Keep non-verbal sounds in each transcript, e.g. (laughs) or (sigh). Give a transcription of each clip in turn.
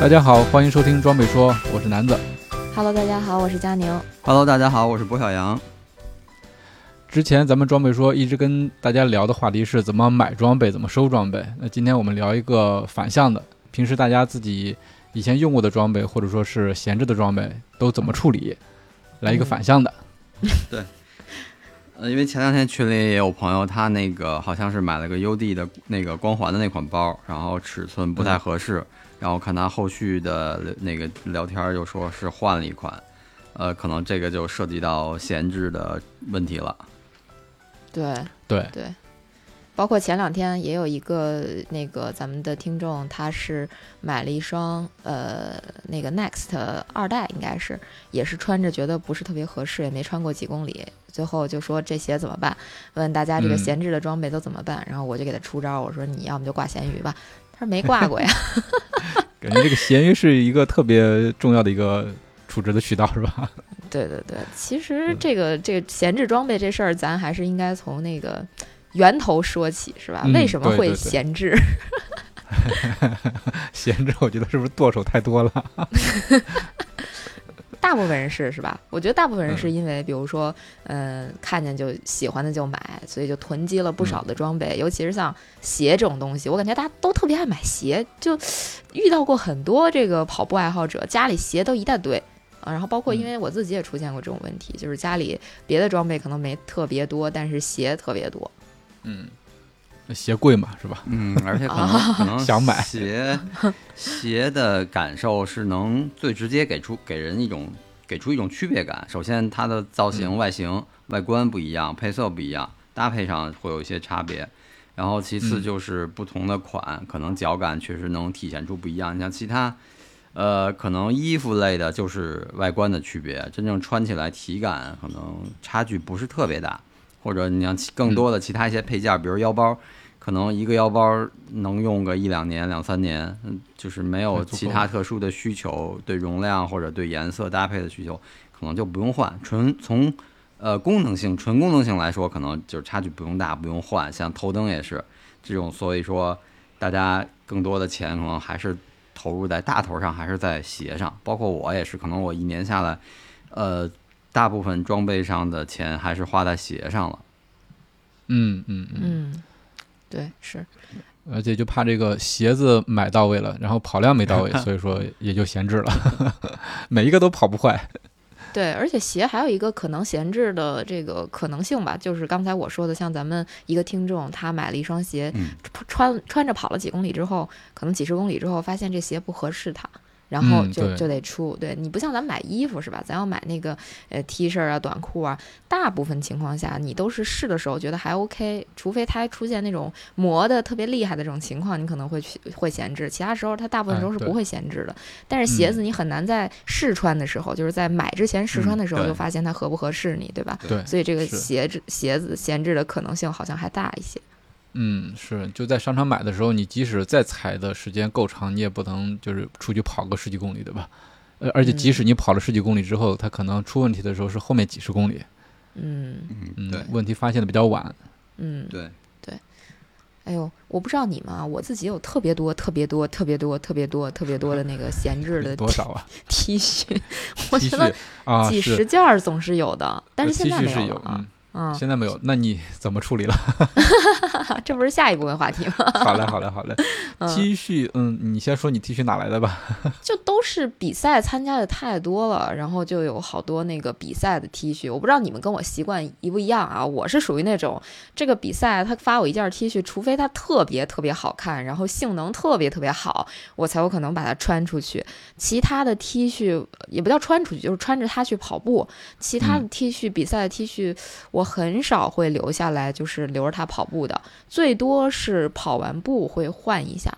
大家好，欢迎收听装备说，我是南子。Hello，大家好，我是佳宁。Hello，大家好，我是博小杨。之前咱们装备说一直跟大家聊的话题是怎么买装备，怎么收装备。那今天我们聊一个反向的，平时大家自己以前用过的装备，或者说是闲置的装备，都怎么处理？来一个反向的。对呃，因为前两天群里也有朋友，他那个好像是买了个 UD 的那个光环的那款包，然后尺寸不太合适，然后看他后续的那个聊天又说是换了一款，呃，可能这个就涉及到闲置的问题了。对对对，包括前两天也有一个那个咱们的听众，他是买了一双呃那个 Next 二代，应该是也是穿着觉得不是特别合适，也没穿过几公里，最后就说这鞋怎么办？问大家这个嗯闲置的装备都怎么办？然后我就给他出招，我说你要么就挂闲鱼吧。他说没挂过呀。(laughs) 感觉这个闲鱼是一个特别重要的一个储值的渠道，是吧？对对对，其实这个这个闲置装备这事儿，咱还是应该从那个源头说起，是吧？嗯为什么会对对对闲置？(laughs) 闲置，我觉得是不是剁手太多了？(laughs) 大部分人是是吧？我觉得大部分人嗯是因为，比如说，嗯、看见就喜欢的就买，所以就囤积了不少的装备。尤其是像鞋这种东西，我感觉大家都特别爱买鞋，就遇到过很多这个跑步爱好者，家里鞋都一大堆啊。然后包括因为我自己也出现过这种问题，就是家里别的装备可能没特别多，但是鞋特别多。嗯，那鞋贵嘛，是吧？嗯，而且可能可能 (laughs) 想买鞋鞋的感受是能最直接给出给人一种给出一种区别感。首先，它的造型、嗯外形、外观不一样，配色不一样，搭配上会有一些差别。然后其次嗯就是不同的款，可能脚感确实能体现出不一样。你像其他，呃，可能衣服类的就是外观的区别，真正穿起来体感可能差距不是特别大。或者你像其更多的其他一些配件，比如腰包，可能一个腰包能用个一两年、两三年，嗯，就是没有其他特殊的需求，对容量或者对颜色搭配的需求，可能就不用换。纯从呃功能性、纯功能性来说，可能就是差距不用大，不用换。像头灯也是这种，所以说大家更多的钱可能还是投入在大头上，还是在鞋上。包括我也是，可能我一年下来，呃，大部分装备上的钱还是花在鞋上了。嗯嗯嗯，嗯，对，是。而且就怕这个鞋子买到位了，然后跑量没到位，(laughs) 所以说也就闲置了，(laughs) 每一个都跑不坏。对，而且鞋还有一个可能闲置的这个可能性吧，就是刚才我说的，像咱们一个听众，他买了一双鞋，嗯穿穿着跑了几公里之后，可能几十公里之后，发现这鞋不合适他。然后就、嗯就得出，对你不像咱买衣服是吧？咱要买那个呃 T 恤啊、短裤啊，大部分情况下你都是试的时候觉得还 OK，除非它出现那种磨的特别厉害的这种情况，你可能会去会闲置，其他时候它大部分时候是不会闲置的。但是鞋子你很难在试穿的时候，就是在买之前试穿的时候就发现它合不合适你，对吧？对，所以这个是鞋子鞋子闲置的可能性好像还大一些。嗯，是就在商场买的时候，你即使再踩的时间够长，你也不能就是出去跑个十几公里，对吧？呃，而且即使你跑了十几公里之后，它可能出问题的时候是后面几十公里，嗯。嗯，嗯对，问题发现的比较晚。嗯，对。对，哎呦，我不知道你们啊，我自己有特别多、特别多、特别多、特别多、特别多的那个闲置 (laughs) 的多少啊？T 恤，(laughs) 我觉得几十件儿总是有的，但是现在没有了啊嗯。，嗯，现在没有，那你怎么处理了？(laughs) 这不是下一部分话题吗？(laughs) 好嘞，好嘞，好嘞。嗯 T 恤，嗯，你先说你 T 恤哪来的吧？(laughs) 就都是比赛参加的太多了，然后就有好多那个比赛的 T 恤。我不知道你们跟我习惯一不一样啊？我是属于那种这个比赛他发我一件 T 恤，除非它特别特别好看，然后性能特别特别好，我才有可能把它穿出去。其他的 T 恤也不叫穿出去，就是穿着它去跑步。其他的嗯 T 恤、比赛的 T 恤，我我很少会留下来，就是留着它跑步的，最多是跑完步会换一下。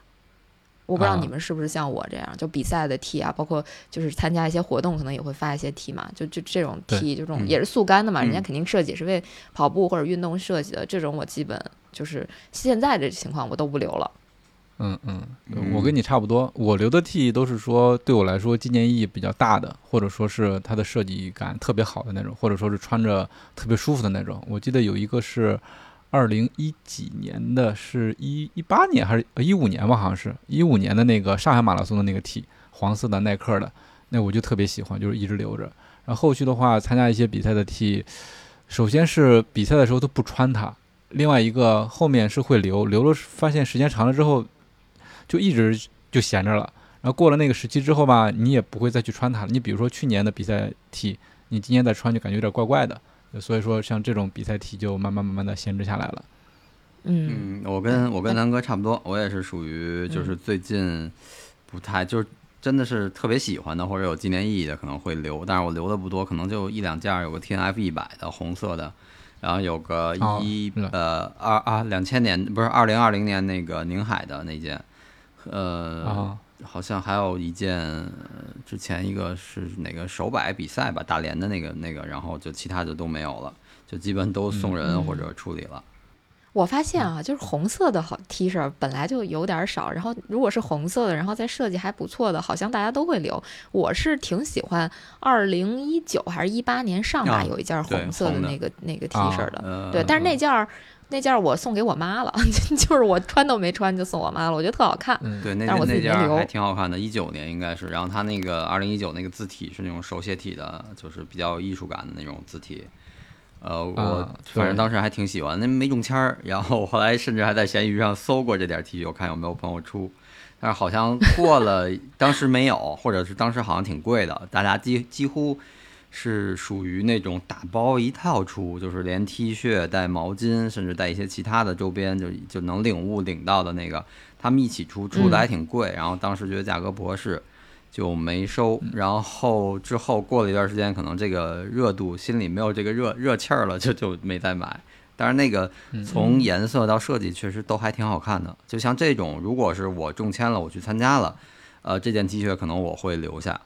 我不知道啊你们是不是像我这样，就比赛的 T 啊，包括就是参加一些活动，可能也会发一些 T 嘛，就就这种 T，就这种嗯也是速干的嘛，人家嗯肯定设计是为跑步或者运动设计的，这种我基本就是现在的情况我都不留了。嗯嗯，嗯我跟你差不多，我留的 T 都是说对我来说纪念意义比较大的，或者说是它的设计感特别好的那种，或者说是穿着特别舒服的那种。我记得有一个是二零一几年的，是一一八年还是一五年吧，好像是一五年的那个上海马拉松的那个 T，黄色的耐克的，那我就特别喜欢，就是一直留着。然后后续的话，参加一些比赛的 T，首先是比赛的时候都不穿它，另外一个后面是会留，留了发现时间长了之后。就一直就闲着了。然后过了那个时期之后吧，你也不会再去穿它了。你比如说去年的比赛 T，你今年再穿就感觉有点怪怪的。所以说，像这种比赛 T 就慢慢慢慢的闲置下来了。嗯嗯，我跟我跟南哥差不多，我也是属于就是最近不太就是真的是特别喜欢的或者有纪念意义的可能会留，但是我留的不多，可能就一两件儿，有个 T N F 一百的红色的，然后有个哦一、呃二啊两千年不是二零二零年那个宁海的那件，呃、啊好像还有一件，呃之前一个是哪个手摆比赛吧，大连的那个那个，然后就其他的都没有了，就基本都送人嗯或者处理了。我发现啊，就是红色的好 T 恤本来就有点少，然后如果是红色的，然后再设计还不错的，好像大家都会留。我是挺喜欢二零一九还是一八年上吧啊有一件对红色的那个那个 T 啊恤的，呃，对，但是那件儿那件儿我送给我妈了，(laughs) 就是我穿都没穿就送我妈了，我觉得特好看。嗯，对，那那件儿还挺好看的，一九年应该是。然后它那个二零一九那个字体是那种手写体的，就是比较有艺术感的那种字体。呃，我反正当时还挺喜欢，那没中签儿。然后我后来甚至还在闲鱼上搜过这点 T 恤，我看有没有朋友出。但是好像过了，(laughs) 当时没有，或者是当时好像挺贵的，大家几几乎是属于那种打包一套出，就是连 T 恤带毛巾，甚至带一些其他的周边，就就能领物领到的那个，他们一起出，出的还挺贵。然后当时觉得价格不合适，就没收。然后之后过了一段时间，可能这个热度心里没有这个热热气儿了，就就没再买。但是那个从颜色到设计确实都还挺好看的。就像这种，如果是我中签了，我去参加了，呃，这件 T 恤可能我会留下。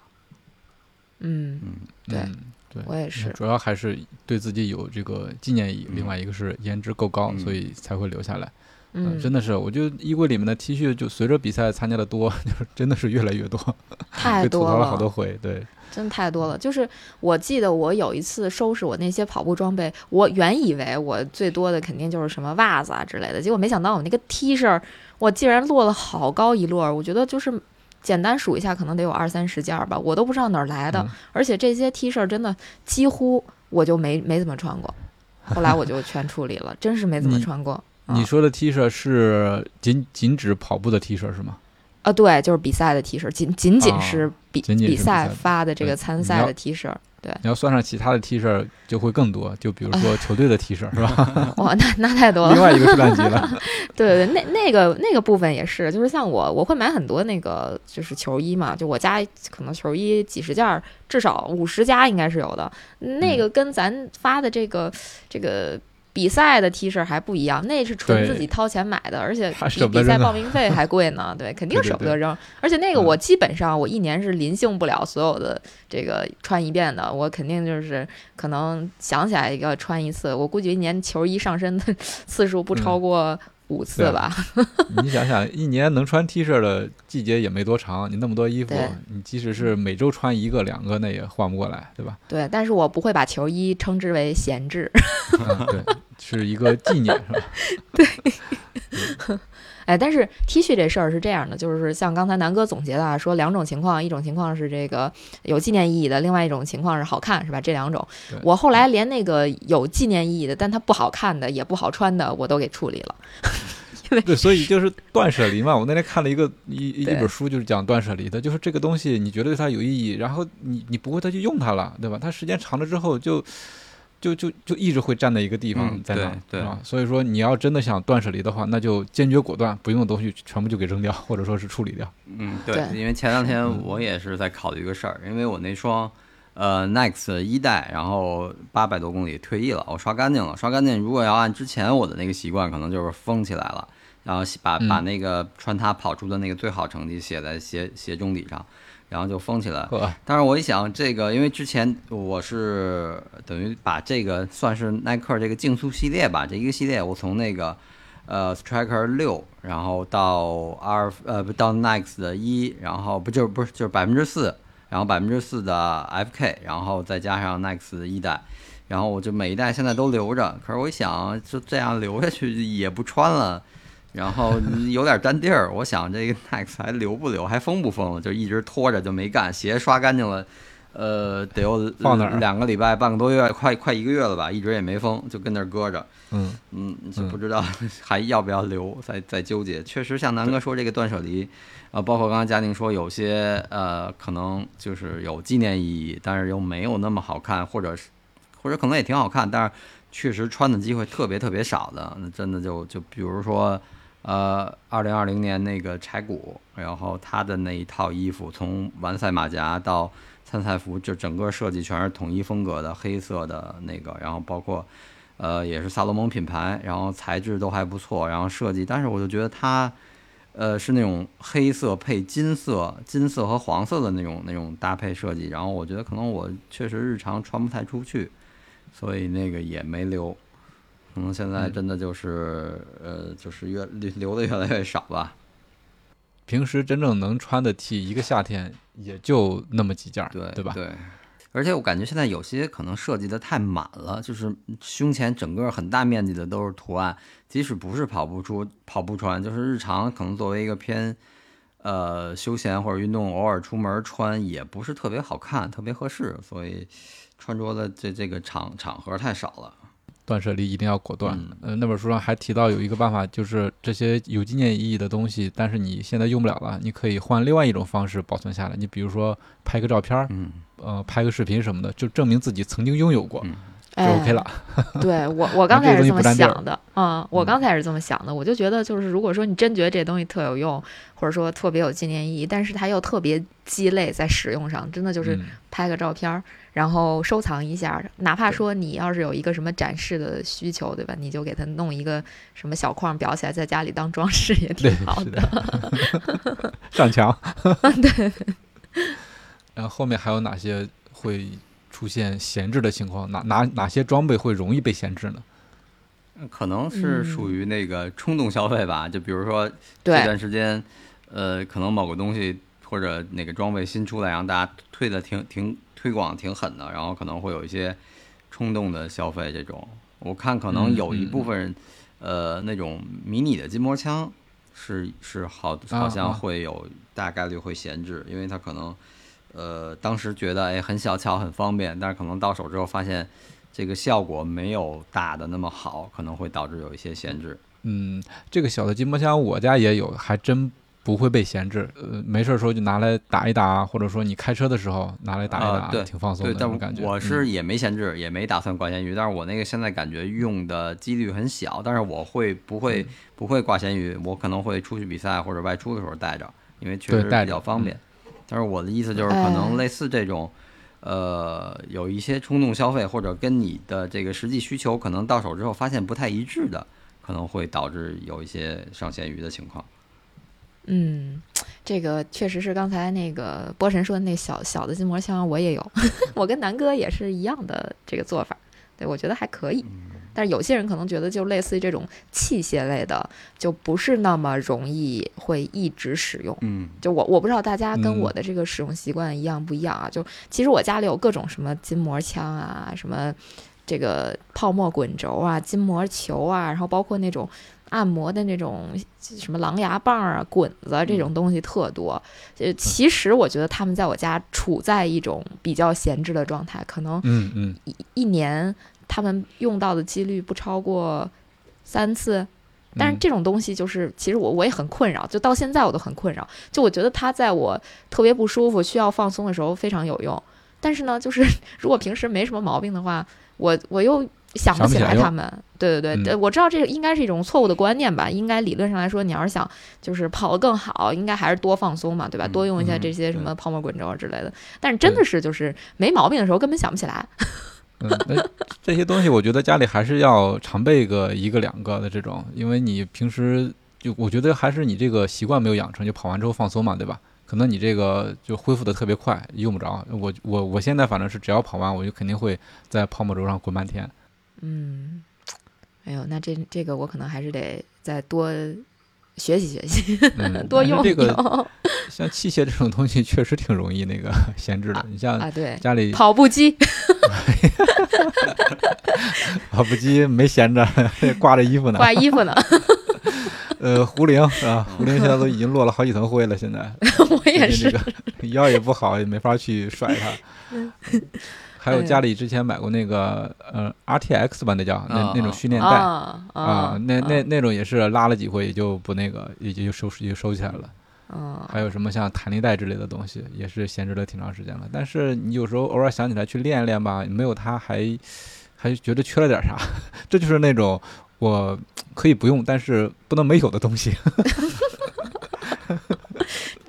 嗯，对嗯对，我也是。主要还是对自己有这个纪念意义，另外一个是颜值够高，嗯所以才会留下来。嗯，真的是，我觉得衣柜里面的 T 恤就随着比赛参加的多，(laughs) 就是真的是越来越多，太被吐多了，槽了好多回。对，真太多了。就是我记得我有一次收拾我那些跑步装备，我原以为我最多的肯定就是什么袜子啊之类的，结果没想到我那个 T 恤，我竟然落了好高一摞儿。我觉得就是简单数一下，可能得有二三十件儿吧，我都不知道哪儿来的。嗯而且这些 T 恤真的几乎我就没没怎么穿过，后来我就全处理了，真是没怎么穿过。你说的 T 恤是仅仅指跑步的 T 恤是吗？啊，对，就是比赛的 T 恤，仅仅仅哦是比、比赛赛发的这个参赛的 T 恤。对，你要算上其他的 T 恤，就会更多。就比如说 (laughs) 球队的 T 恤是吧？(laughs) 哇，那那太多了。另外一个数量级了。(laughs) 对对，那那个那个部分也是，就是像我，我会买很多那个就是球衣嘛，就我家可能球衣几十件儿，至少五十家应该是有的。那个跟咱发的这个、这个比赛的 T 恤还不一样，那是纯自己掏钱买的，而且比比赛报名费还贵呢。对，肯定舍不得扔。而且那个嗯我基本上我一年是临幸不了所有的这个穿一遍的，我肯定就是可能想起来一个穿一次，我估计一年球衣上身的 (laughs) 次数不超嗯过五次吧。(laughs) 你想想，一年能穿 T 恤的季节也没多长，你那么多衣服，你即使是每周穿一个两个，那也换不过来，对吧？对，但是我不会把球衣称之为闲置。嗯，对，是一个纪念，是吧？(laughs) 哎，但是 T 恤这事儿是这样的，就是像刚才南哥总结的啊，说两种情况，一种情况是这个有纪念意义的，另外一种情况是好看，是吧？这两种，我后来连那个有纪念意义的，但它不好看的，也不好穿的，我都给处理了。(laughs) 对，所以就是断舍离嘛。我那天看了一个一一本书，就是讲断舍离的，就是这个东西你觉得对它有意义，然后你你不会再去用它了，对吧？它时间长了之后就。就就就一直会站在一个地方嗯在那儿，对吧？所以说你要真的想断舍离的话，那就坚决果断，不用的东西全部就给扔掉，或者说是处理掉。嗯，对，因为前两天嗯我也是在考虑一个事儿，因为我那双呃 Next 一代，然后八百多公里退役了，我刷干净了，刷干净。如果要按之前我的那个习惯，可能就是封起来了，然后把把那个穿它跑出的那个最好成绩写在鞋鞋中底上，然后就封起来。但是我一想，这个因为之前我是等于把这个算是耐克这个竞速系列吧，这一个系列我从那个呃 Striker 六，然后到二呃不到 Next 的一，然后不就是不是就是百分之四。然后百分之四的 FK，然后再加上 Next 一代，然后我就每一代现在都留着。可是我一想，就这样留下去也不穿了，然后有点占地儿。(laughs) 我想这个 Next 还留不留，还封不封？就一直拖着就没干。鞋刷干净了，呃，得有放哪两个礼拜，半个多月，快快一个月了吧，一直也没封，就跟那儿搁着。嗯嗯，就不知道 (laughs) 还要不要留，在在纠结。确实像南哥说这个断舍离。啊，包括刚刚嘉宁说，有些呃，可能就是有纪念意义，但是又没有那么好看，或者是，或者可能也挺好看，但是确实穿的机会特别特别少的，那真的就就比如说，呃，二零二零年那个柴谷，然后他的那一套衣服，从完赛马甲到参赛服，就整个设计全是统一风格的黑色的那个，然后包括呃也是萨洛蒙品牌，然后材质都还不错，然后设计，但是我就觉得它。呃，是那种黑色配金色、金色和黄色的那种那种搭配设计，然后我觉得可能我确实日常穿不太出去，所以那个也没留。可能现在真的就是呃，就是越留留的越来越少吧。平时真正能穿的 T，一个夏天也就那么几件，对对吧？对。而且我感觉现在有些可能设计的太满了，就是胸前整个很大面积的都是图案，即使不是跑步出跑步穿，就是日常可能作为一个偏呃休闲或者运动，偶尔出门穿也不是特别好看，特别合适，所以穿着的这这个场场合太少了。断舍离一定要果断。呃，那本书上还提到有一个办法，就是这些有纪念意义的东西，但是你现在用不了了，你可以换另外一种方式保存下来。你比如说拍个照片，嗯，呃，拍个视频什么的，就证明自己曾经拥有过，就 OK 了。(laughs) 对我，我刚才是这么想的，嗯，我刚才是这么想的，我就觉得就是如果说你真觉得这东西特有用，或者说特别有纪念意义，但是它又特别鸡肋在使用上，真的就是拍个照片。然后收藏一下，哪怕说你要是有一个什么展示的需求，对吧？你就给它弄一个什么小框裱起来，在家里当装饰也挺好的。(laughs) 上墙。(laughs) 对。然后后面还有哪些会出现闲置的情况？哪哪哪些装备会容易被闲置呢？可能是属于那个冲动消费吧。就比如说这段时间，呃，可能某个东西或者哪个装备新出来，让大家退的挺挺。推广挺狠的，然后可能会有一些冲动的消费。这种我看可能有一部分人，呃，那种迷你的筋膜枪是是好，好像会有大概率会闲置，因为它可能呃当时觉得哎很小巧很方便，但是可能到手之后发现这个效果没有大的那么好，可能会导致有一些闲置。嗯，这个小的筋膜枪我家也有，还真。不会被闲置，呃，没事儿时候就拿来打一打，或者说你开车的时候拿来打一打，对，挺放松的那种感觉。我是也没闲置，也没打算挂咸鱼，但是我那个现在感觉用的几率很小，但是我会不会不会挂咸鱼？我可能会出去比赛或者外出的时候带着，因为确实比较方便。但是我的意思就是，可能类似这种，呃，有一些冲动消费或者跟你的这个实际需求可能到手之后发现不太一致的，可能会导致有一些上咸鱼的情况。嗯，这个确实是刚才那个波神说的那小小的筋膜枪，我也有，(laughs) 我跟南哥也是一样的这个做法，对我觉得还可以。但是有些人可能觉得，就类似于这种器械类的，就不是那么容易会一直使用。嗯，就我我不知道大家跟我的这个使用习惯一样不一样啊？就其实我家里有各种什么筋膜枪啊，什么这个泡沫滚轴啊，筋膜球啊，然后包括那种。按摩的那种什么狼牙棒啊、滚子这种东西特多。呃，其实我觉得他们在我家处在一种比较闲置的状态，可能嗯嗯一一年他们用到的几率不超过三次。但是这种东西就是，其实我我也很困扰，就到现在我都很困扰。就我觉得它在我特别不舒服、需要放松的时候非常有用，但是呢，就是 (laughs) 如果平时没什么毛病的话。我我又想不起来他们。对对对，我知道这个应该是一种错误的观念吧。应该理论上来说，你要是想就是跑得更好，应该还是多放松嘛，对吧？嗯多用一下嗯这些什么泡沫滚轴啊之类的。但是真的是就是没毛病的时候根本想不起来。(laughs) 嗯，那这些东西我觉得家里还是要常备个一个两个的这种，因为你平时就我觉得还是你这个习惯没有养成，就跑完之后放松嘛，对吧？可能你这个就恢复的特别快，用不着。我我我现在反正是只要跑完，我就肯定会在泡沫轴上滚半天。嗯，哎呦，那这这个我可能还是得再多学习学习，嗯，(laughs) 多用用像器械这种东西确实挺容易那个 (laughs) 闲置的。你像啊。对，家里跑步机，(laughs) 跑步机没闲着，挂着衣服呢。挂衣服呢，呃，壶铃啊，壶铃现在都已经落了好几层灰了。现在我也是这。个腰也不好，也没法去甩它。还有家里之前买过那个呃 RTX 吧，那叫那啊那种训练带啊啊，那那那种也是拉了几回也就不那个，也就收也就收起来了。嗯，还有什么像弹力带之类的东西，也是闲置了挺长时间了。但是你有时候偶尔想起来去练一练吧，没有它还还觉得缺了点啥。(laughs) 这就是那种我可以不用，但是不能没有的东西。(laughs)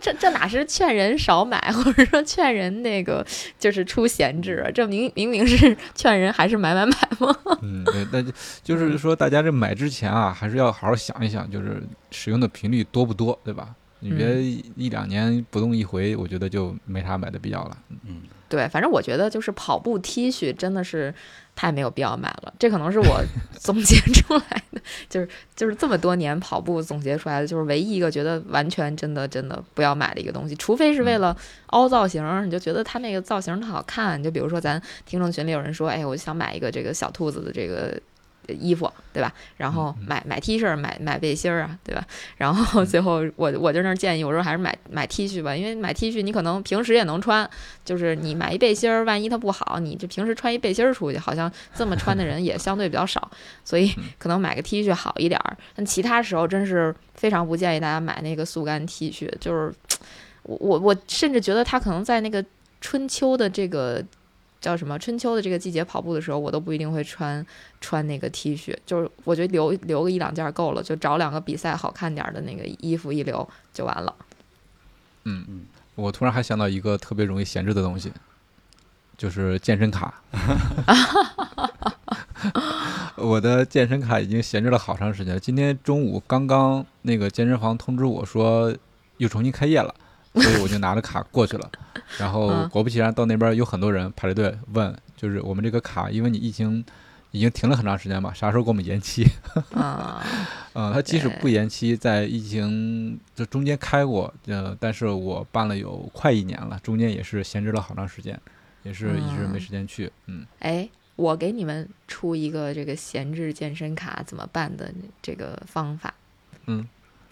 这这哪是劝人少买，(laughs) 或者说劝人那个就是出闲置啊？这明明明是劝人还是买买买吗？(laughs) 嗯，对，那就就是说，大家这买之前啊，还是要好好想一想，就是使用的频率多不多，对吧？你别一两年不动一回，我觉得就没啥买的必要了。嗯，对，反正我觉得就是跑步 T 恤真的是太没有必要买了，这可能是我 (laughs) 总结出来的，就是就是这么多年跑步总结出来的，就是唯一一个觉得完全真的真的不要买的一个东西，除非是为了凹造型儿，你就觉得它那个造型特好看，就比如说咱听众群里有人说，哎，我想买一个这个小兔子的这个。衣服对吧？然后买买 T 恤，买买背心儿啊，对吧？然后 (laughs) 最后我我就那儿建议，我说还是买买 T 恤吧，因为买 T 恤你可能平时也能穿，就是你买一背心儿，万一它不好，你就平时穿一背心儿出去，好像这么穿的人也相对比较少，(laughs) 所以可能买个 T 恤好一点儿。但其他时候真是非常不建议大家买那个速干 T 恤，就是 (tsk) 我我我甚至觉得它可能在那个春秋的这个。叫什么？春秋的这个季节跑步的时候，我都不一定会穿穿那个 T 恤，就是我觉得留留个一两件够了，就找两个比赛好看点儿的那个衣服一留就完了。嗯嗯，我突然还想到一个特别容易闲置的东西，就是健身卡。(laughs) 我的健身卡已经闲置了好长时间了。今天中午刚刚那个健身房通知我说又重新开业了，所以我就拿着卡过去了。然后嗯果不其然，到那边有很多人排着队问，就是我们这个卡，因为你疫情已经停了很长时间嘛，啥时候给我们延期？(laughs) 啊、嗯，他即使不延期，在疫情这中间开过，呃，但是我办了有快一年了，中间也是闲置了好长时间，也是一直没嗯时间去。嗯，哎，我给你们出一个这个闲置健身卡怎么办的这个方法。嗯，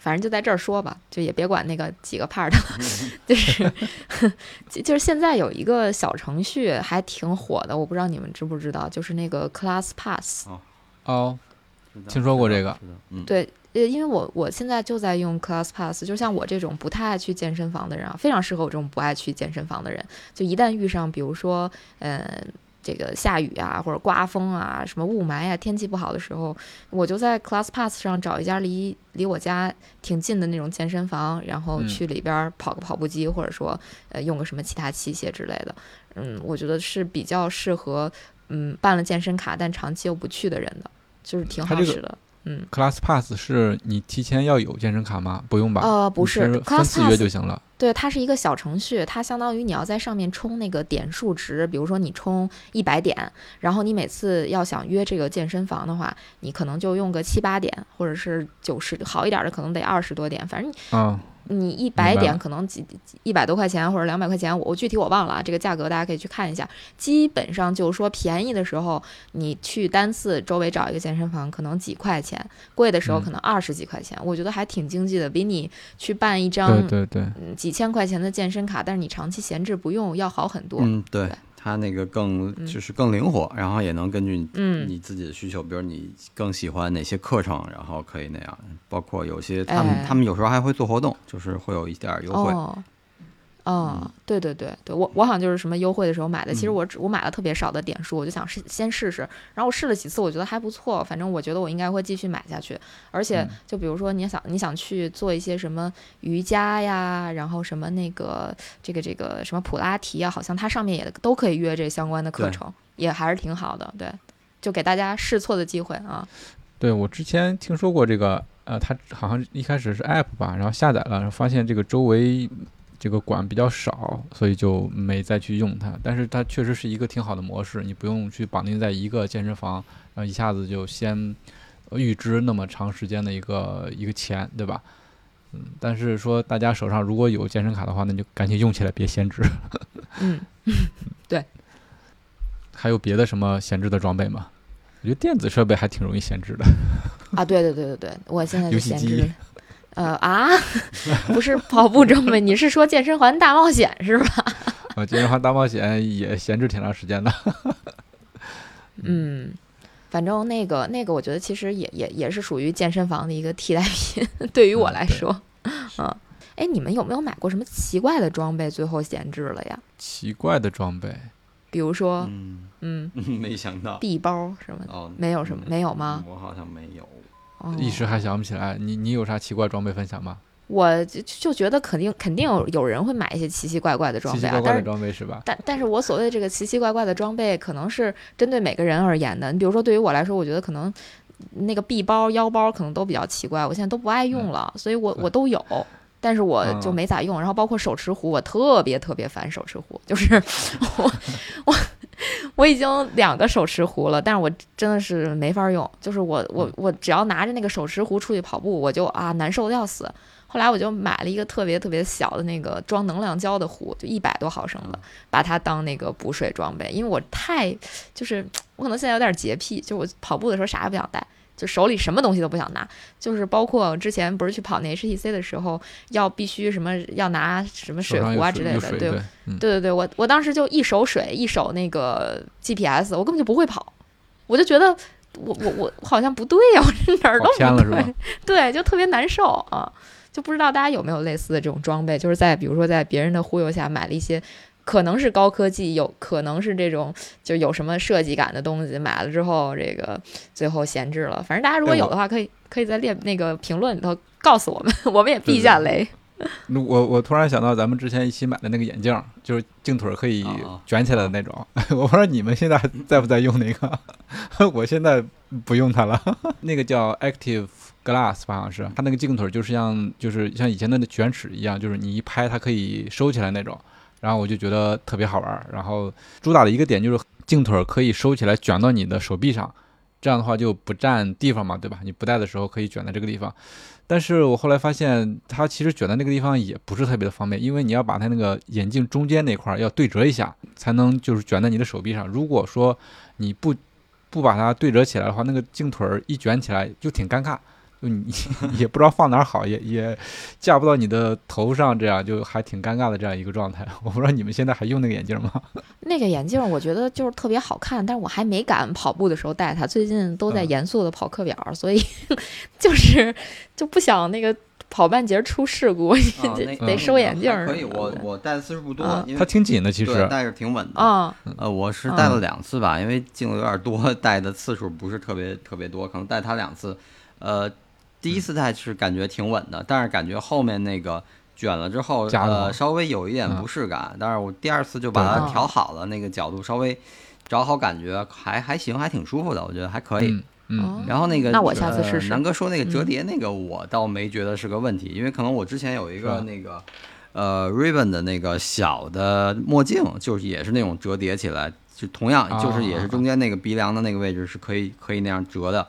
反正就在这儿说吧，就也别管那个几个 part 了，(laughs) 就是 (laughs) 就就是现在有一个小程序还挺火的，我不知道你们知不知道，就是那个 Class Pass。哦，听说过这个，嗯，对，呃，因为我我现在就在用 Class Pass，就像我这种不太爱去健身房的人啊，非常适合我这种不爱去健身房的人。就一旦遇上，比如说，呃，这个下雨啊，或者刮风啊，什么雾霾啊，天气不好的时候，我就在 Class Pass 上找一家离离我家挺近的那种健身房，然后嗯去里边儿跑个跑步机，或者说呃用个什么其他器械之类的。嗯，我觉得是比较适合嗯办了健身卡但长期又不去的人的，就是挺好使的。嗯，Class Pass 是你提前要有健身卡吗？不用吧？呃，不是是分次约就行了。对，它是一个小程序，它相当于你要在上面充那个点数值，比如说你充一百点，然后你每次要想约这个健身房的话，你可能就用个七八点，或者是九十，好一点的可能得二十多点，反正啊，你一百点可能几几一百多块钱或者两百块钱，我我具体我忘了啊，这个价格大家可以去看一下。基本上就是说便宜的时候，你去单次周围找一个健身房可能几块钱，贵的时候嗯可能二十几块钱，我觉得还挺经济的，比你去办一张对对对，嗯几千块钱的健身卡，但是你长期闲置不用要好很多。嗯，对对，它那个更嗯就是更灵活，然后也能根据你嗯你自己的需求，比如你更喜欢哪些课程，然后可以那样。包括有些他们哎他们有时候还会做活动，就是会有一点儿优惠。哦嗯，对对对对，我我好像就是什么优惠的时候买的。其实嗯我只我买了特别少的点数，我就想试先试试。然后我试了几次，我觉得还不错，反正我觉得我应该会继续买下去。而且嗯就比如说你想你想去做一些什么瑜伽呀，然后什么那个这个这个什么普拉提啊，好像它上面也都可以约这相关的课程，也还是挺好的。对，就给大家试错的机会啊。对我之前听说过这个，呃，它好像一开始是 app 吧，然后下载了，然后发现这个周围这个管比较少，所以就没再去用它。但是它确实是一个挺好的模式，你不用去绑定在一个健身房，然后一下子就先呃预支那么长时间的一个一个钱，对吧？嗯，但是说大家手上如果有健身卡的话，那就赶紧用起来，别闲置。(laughs) 嗯，对还有别的什么闲置的装备吗？我觉得电子设备还挺容易闲置的。啊，对对对对对，我现在就闲置。呃啊，(laughs) 不是跑步装备，你是说健身环大冒险是吧？(laughs) 啊，健身环大冒险也闲置挺长时间的。(laughs) 嗯，反正那个那个，我觉得其实也也也是属于健身房的一个替代品，对于我来说，嗯，哎，你们有没有买过什么奇怪的装备，最后闲置了呀？奇怪的装备，比如说，嗯，嗯，没想到地包什么的，哦，没有什么，嗯没有吗？我好像没有。哦一时还想不起来。你你有啥奇怪装备分享吗？我就就觉得肯定肯定有有人会买一些奇奇怪怪的装备啊，奇奇怪怪的但是装备是吧？但但是我所谓的这个奇奇怪怪的装备，可能是针对每个人而言的。你比如说，对于我来说，我觉得可能那个臂包、腰包可能都比较奇怪，我现在都不爱用了，所以我我都有，但是我就嗯没咋用。然后包括手持壶，我特别特别烦手持壶，就是我 (laughs) 我 (laughs) 我已经两个手持壶了，但是我真的是没法用，就是我我我只要拿着那个手持壶出去跑步，我就啊难受的要死。后来我就买了一个特别特别小的那个装能量胶的壶，就一百多毫升的，把它当那个补水装备。因为我太就是我可能现在有点洁癖，就我跑步的时候啥也不想带，就手里什么东西都不想拿，就是包括之前不是去跑那 HTC 的时候，要必须什么要拿什么水壶啊之类的，对对，嗯，对对对，我我当时就一手水一手那个 GPS，我根本就不会跑，我就觉得我我我我好像不对呀、我这哪儿都不对，(laughs) 对，就特别难受啊，就不知道大家有没有类似的这种装备，就是在比如说在别人的忽悠下买了一些。可能是高科技，有可能是这种就有什么设计感的东西，买了之后这个最后闲置了。反正大家如果有的话，可以可以在列那个评论里头告诉我们，(laughs) 我们也避一下雷。(laughs) 我我突然想到咱们之前一起买的那个眼镜，就是镜腿儿可以哦卷起来的那种。(laughs) 我不知道你们现在在不在用那个？我现在不用它了。那个叫 Active Glass 吧，好像是它那个镜腿儿就是像就是像以前的那卷尺一样，就是你一拍它可以收起来那种。然后我就觉得特别好玩儿。然后主打的一个点就是镜腿儿可以收起来卷到你的手臂上，这样的话就不占地方嘛，对吧？你不戴的时候可以卷在这个地方。但是我后来发现，它其实卷在那个地方也不是特别的方便，因为你要把它那个眼镜中间那块儿要对折一下，才能就是卷在你的手臂上。如果说你不不把它对折起来的话，那个镜腿儿一卷起来就挺尴尬，你 (laughs) 也不知道放哪儿好，也也架不到你的头上，这样就还挺尴尬的这样一个状态。(laughs) 我不知道你们现在还用那个眼镜吗？(laughs) 那个眼镜儿我觉得就是特别好看，但是我还没敢跑步的时候戴它。最近都在嗯严肃的跑课表儿，所以就是就不想那个跑半截出事故，啊得得收眼镜儿可以，我我戴的次数不多啊，因为它挺紧的，其实。戴着挺稳的。啊，呃，我是戴了嗯两次吧，因为镜子有点多，戴的次数不是特别特别多，可能戴它两次。呃，第一次戴是感觉挺稳的，但是感觉后面那个卷了之后，呃，稍微有一点嗯不适感。但是我第二次就把它调好了，那个角度稍微找好，感觉还还行，还挺舒服的，我觉得还可以。嗯然后那个，那我下次试试呃南哥说那个折嗯叠那个，我倒没觉得是个问题，因为可能我之前有一个那个呃，Ribbon 的那个小的墨镜，就是也是那种折叠起来，就同样就是也是中间那个鼻梁的那个位置是可以可以那样折的。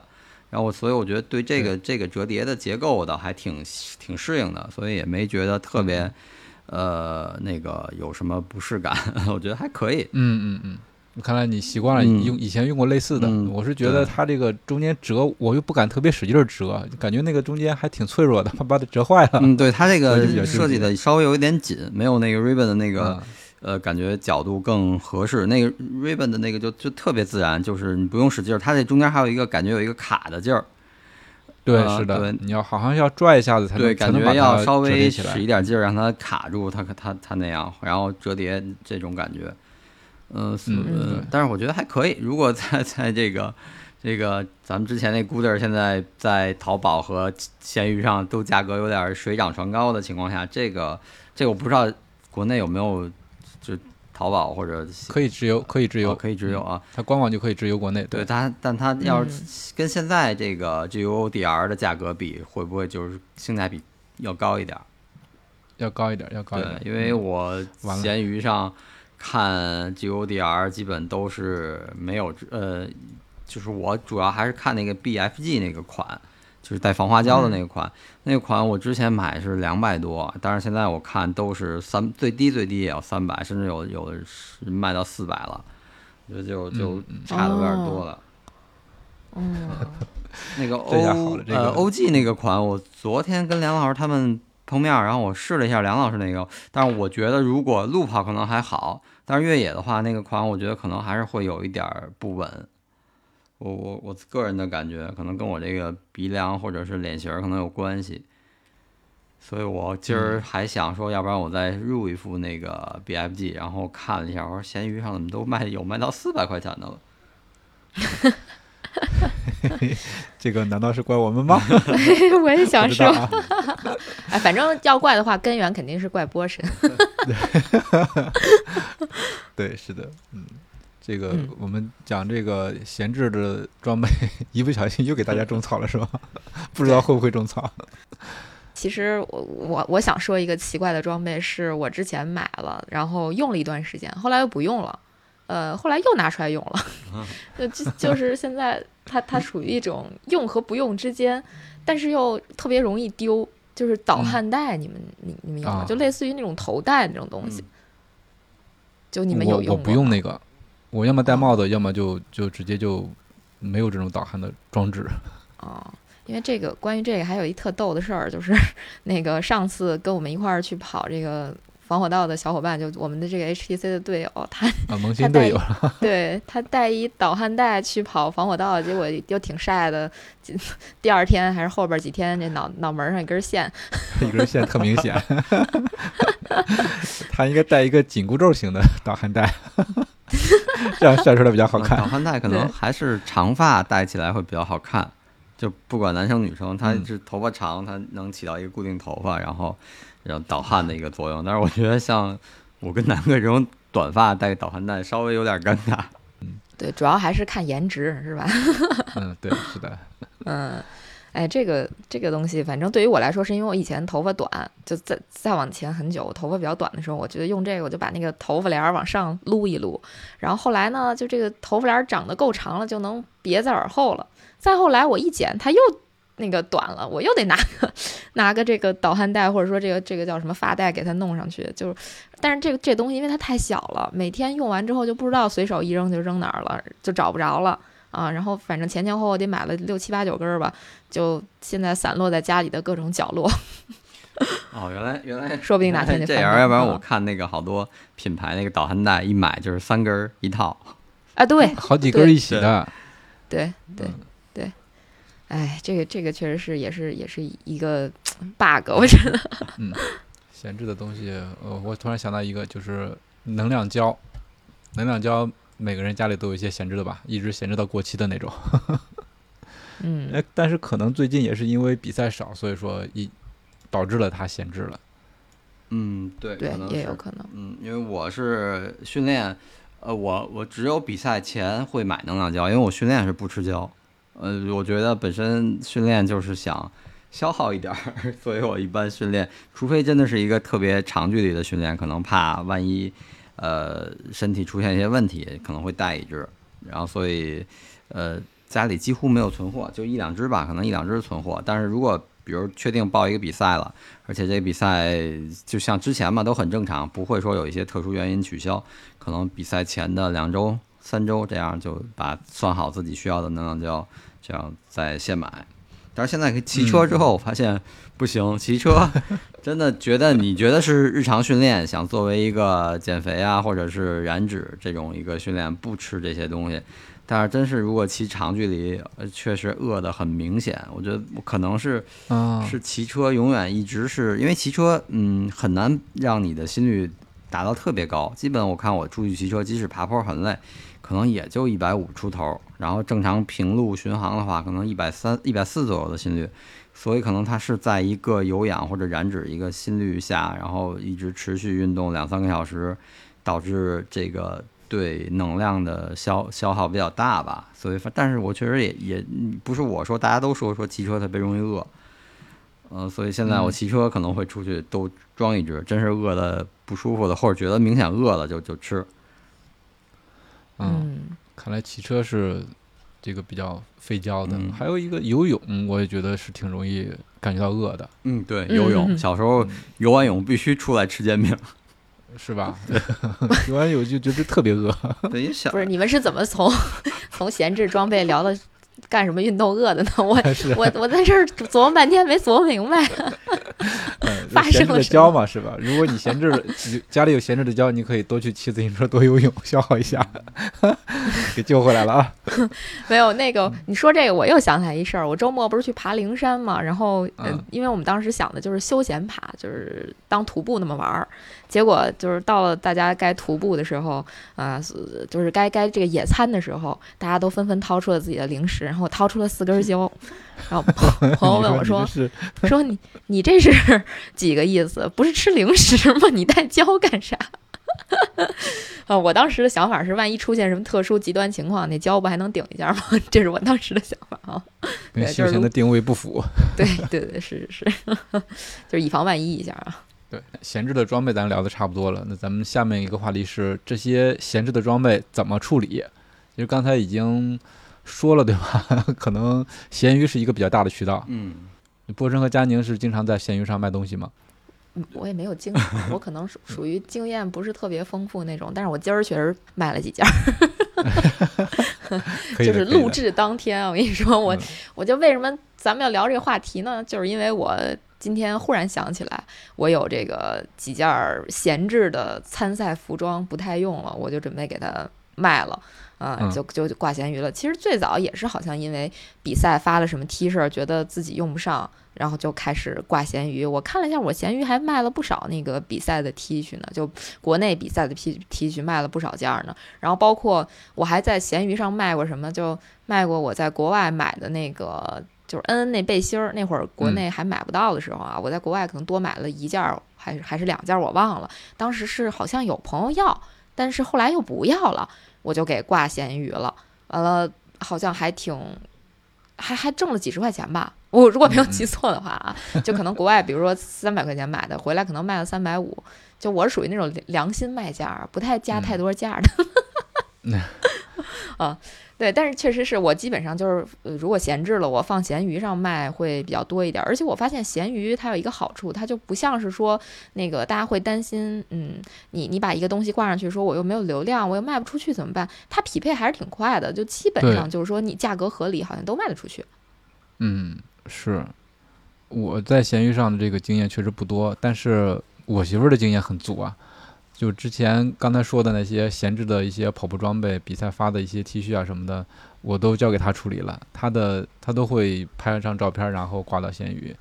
然后所以我觉得对这个这个折叠的结构我倒还挺挺适应的，所以也没觉得特别嗯呃那个有什么不适感，(laughs) 我觉得还可以。嗯嗯嗯，看来你习惯了嗯用以前用过类似的，嗯我是觉得它这个中间折，我又不敢特别使劲儿折，感觉那个中间还挺脆弱的，怕 (laughs) 把它折坏了。嗯，对它这个设计的稍微有一点紧，没有那个 Ribbon 的那个。嗯呃，感觉角度更合适。那个 Ribbon 的那个就就特别自然，就是你不用使劲儿，它这中间还有一个感觉有一个卡的劲儿。对，呃是的对，你要好像要拽一下子才能对，才感觉要稍微使一点劲儿，让它卡住，它它它那样，然后折叠这种感觉。嗯是嗯嗯但是我觉得还可以。如果在在这个这个咱们之前那 Gooder 现在在淘宝和闲鱼上都价格有点水涨船高的情况下，这个这个我不知道国内有没有就淘宝或者可以直邮，可以直邮，哦可以直邮啊。它官网就可以直邮国内。对它，但它要嗯是跟现在这个 GUODR 的价格比，会不会就是性价比要高一点儿？要高一点，要高一对点，。因为嗯我闲鱼上看 GUODR 基本都是没有呃，就是我主要还是看那个 BFG 那个款，就是带防滑胶的那个款。那个款我之前买是两百多，但是现在我看都是三最低最低也要三百，甚至有有的是卖到四百了。我觉得就就嗯嗯差的有点多了。嗯，(laughs) 那个这下好 O 了这个呃 OG 那个款，我昨天跟梁老师他们碰面，然后我试了一下梁老师那个，但是我觉得如果路跑可能还好，但是越野的话，那个款我觉得可能还是会有一点儿不稳。我我我个人的感觉，可能跟我这个鼻梁或者是脸型可能有关系，所以我今儿还想说，要不然我再入一副那个 BFG，然后看了一下，我说闲鱼上怎么都卖有卖到四百块钱的了。(laughs) 这个难道是怪我们吗？(laughs) 我也想说。(laughs) 哎，反正要怪的话，根源肯定是怪波神。对，是的，嗯，这个嗯。我们讲这个闲置的装备，(laughs) 一不小心又给大家种草了，是吧？(laughs) 不知道会不会种草？其实我我我想说一个奇怪的装备，是我之前买了，然后用了一段时间，后来又不用了，呃，后来又拿出来用了，(laughs) 就就就是现在它它属于一种用和不用之间，但是又特别容易丢，就是导汗带，你们你你们有吗？啊。就类似于那种头带那种东西，就你们有用我我不用那个，我要么戴帽子，要么就就直接就没有这种导航的装置。哦，因为这个关于这个还有一特逗的事儿，就是 (laughs) 那个上次跟我们一块儿去跑这个防火道的小伙伴，就我们的这个 HTC 的队友，他啊，(laughs) 萌新队友，(laughs) 对他带一导汗带去跑防火道，结果又挺晒的，第第二天还是后边几天，这脑脑门上一根线，一根线特明显。他应该带一个紧箍咒型的导汗带，这样晒出来比较好导看。汗带可能还是长发戴起来会比较好看，就不管男生女生，它嗯是头发长，它能起到一个固定头发，然后然后导汗的一个作用。但是我觉得像我跟南哥这种短发戴导汗带稍微有点尴尬。对，主要还是看颜值是吧？(laughs) 嗯，对，是的，嗯，哎，这个这个东西，反正对于我来说，是因为我以前头发短，就再再往前很久，我头发比较短的时候，我觉得用这个我就把那个头发帘儿往上撸一撸，然后后来呢，就这个头发帘儿长得够长了，就能别在耳后了。再后来我一剪，它又那个短了，我又得拿个拿个这个导汗带，或者说这个这个叫什么发带给它弄上去，就是，但是这个这东西因为它太小了，每天用完之后就不知道随手一扔就扔哪儿了，就找不着了。啊，然后反正前前后后得买了六七八九根儿吧，就现在散落在家里的各种角落。(laughs) 哦，原来原来说不定哪天就这样，要不然我嗯看那个好多品牌那个导汗带一买就是三根儿一套。啊，对好几根一起的。对对嗯对，哎，这个这个确实是也是也是一个 (tsk) bug，我觉得。嗯闲置的东西，呃，我突然想到一个，就是能量胶。能量胶每个人家里都有一些闲置的吧，一直闲置到过期的那种。(laughs) 嗯哎，但是可能最近也是因为比赛少，所以说一导致了它闲置了。嗯，对，对可能，也有可能。嗯，因为我是训练，呃，我我只有比赛前会买能量胶，因为我训练是不吃胶。呃，我觉得本身训练就是想消耗一点儿，(laughs) 所以我一般训练，除非真的是一个特别长距离的训练，可能怕万一呃身体出现一些问题，可能会带一只。然后所以呃家里几乎没有存货，就一两只吧，可能一两只存货。但是如果比如确定报一个比赛了，而且这个比赛就像之前嘛都很正常，不会说有一些特殊原因取消，可能比赛前的两周、三周这样就把算好自己需要的能量胶，这样再现买。但是现在骑车之后，我发现不行，骑车 (laughs) 真的觉得你觉得是日常训练，想作为一个减肥啊或者是燃脂这种一个训练，不吃这些东西，但是真是如果骑长距离，呃，确实饿得很明显。我觉得可能是啊，是骑车永远一直是因为骑车，嗯，很难让你的心率达到特别高。基本我看我出去骑车，即使爬坡很累，可能也就一百五出头。然后正常平路巡航的话，可能一百三、一百四左右的心率。所以可能它是在一个有氧或者燃脂一个心率下，然后一直持续运动两三个小时，导致这个对能量的消消耗比较大吧。所以，但是我确实也也不是我说，大家都说说骑车特别容易饿。嗯，所以现在我骑车可能会出去都装一只，真是饿的不舒服的，或者觉得明显饿了就就吃。嗯，嗯，看来骑车是这个比较费胶的。嗯还有一个游泳，我也觉得是挺容易感觉到饿的，嗯，对，嗯游泳，嗯小时候游完泳必须出来吃煎饼。是吧？(laughs) 游完泳就觉得特别饿。等一下不是，你们是怎么从 (laughs) 从闲置装备聊到干什么运动饿的呢？我 (laughs) 我我在这儿琢磨半天没琢磨明白。嗯，发有闲置的生了什胶嘛，是吧？如果你闲置了有家里有闲置的胶，你可以多去骑自行车，多游泳，消耗一下，(laughs) 给救回来了啊！(laughs) 没有那个，你说这个，我又想起来一事儿。我周末不是去爬灵山嘛，然后，呃嗯，因为我们当时想的就是休闲爬，就是当徒步那么玩儿。结果就是到了大家该徒步的时候，啊、是就是该该这个野餐的时候，大家都纷纷掏出了自己的零食，然后我掏出了四根胶。(laughs) 然后朋朋友问我说说你你这是几个意思？不是吃零食吗？你带胶干啥？啊，(laughs) 我当时的想法是，万一出现什么特殊极端情况，那胶不还能顶一下吗？(laughs) 这是我当时的想法啊。(laughs) 跟休闲的定位不符。对对对，是是是，就是以防万一一下啊。对，闲置的装备咱聊的差不多了，那咱们下面一个话题是这些闲置的装备怎么处理？其实刚才已经说了，对吧？可能闲鱼是一个比较大的渠道。嗯，波神和佳宁是经常在闲鱼上卖东西吗？嗯我也没有经验，我可能属属于经验不是特别丰富那种，但是我今儿确实卖了几件 (laughs) 就是录制当天啊，我跟你说，我嗯我就为什么咱们要聊这个话题呢？就是因为我今天忽然想起来，我有这个几件儿闲置的参赛服装不太用了，我就准备给它卖了。啊、嗯就就就挂咸鱼了。其实最早也是好像因为比赛发了什么 T 恤，觉得自己用不上，然后就开始挂咸鱼。我看了一下，我咸鱼还卖了不少那个比赛的 T 恤呢，就国内比赛的 T T 恤卖了不少件儿呢。然后包括我还在闲鱼上卖过什么，就卖过我在国外买的那个。就是恩恩那背心儿，那会儿国内还买不到的时候啊，我在国外可能多买了一件儿，还是还是两件儿，我忘了。当时是好像有朋友要，但是后来又不要了，我就给挂咸鱼了。完了，好像还挺，还还挣了几十块钱吧。我如果没有记错的话啊，就可能国外比如说三百块钱买的，回来可能卖了三百五。就我是属于那种良心卖价儿，不太加太多价的。嗯 (laughs) (laughs) 啊，对，但是确实是我基本上就是，呃，如果闲置了，我放闲鱼上卖会比较多一点。而且我发现闲鱼它有一个好处，它就不像是说那个大家会担心，嗯，你你把一个东西挂上去，说我又没有流量，我又卖不出去怎么办？它匹配还是挺快的，就基本上就是说你价格合理，好像都卖得出去。嗯，是我在闲鱼上的这个经验确实不多，但是我媳妇儿的经验很足啊。就之前刚才说的那些闲置的一些跑步装备、比赛发的一些 T 恤啊什么的，我都交给他处理了，他的他都会拍张照片，然后挂到闲鱼。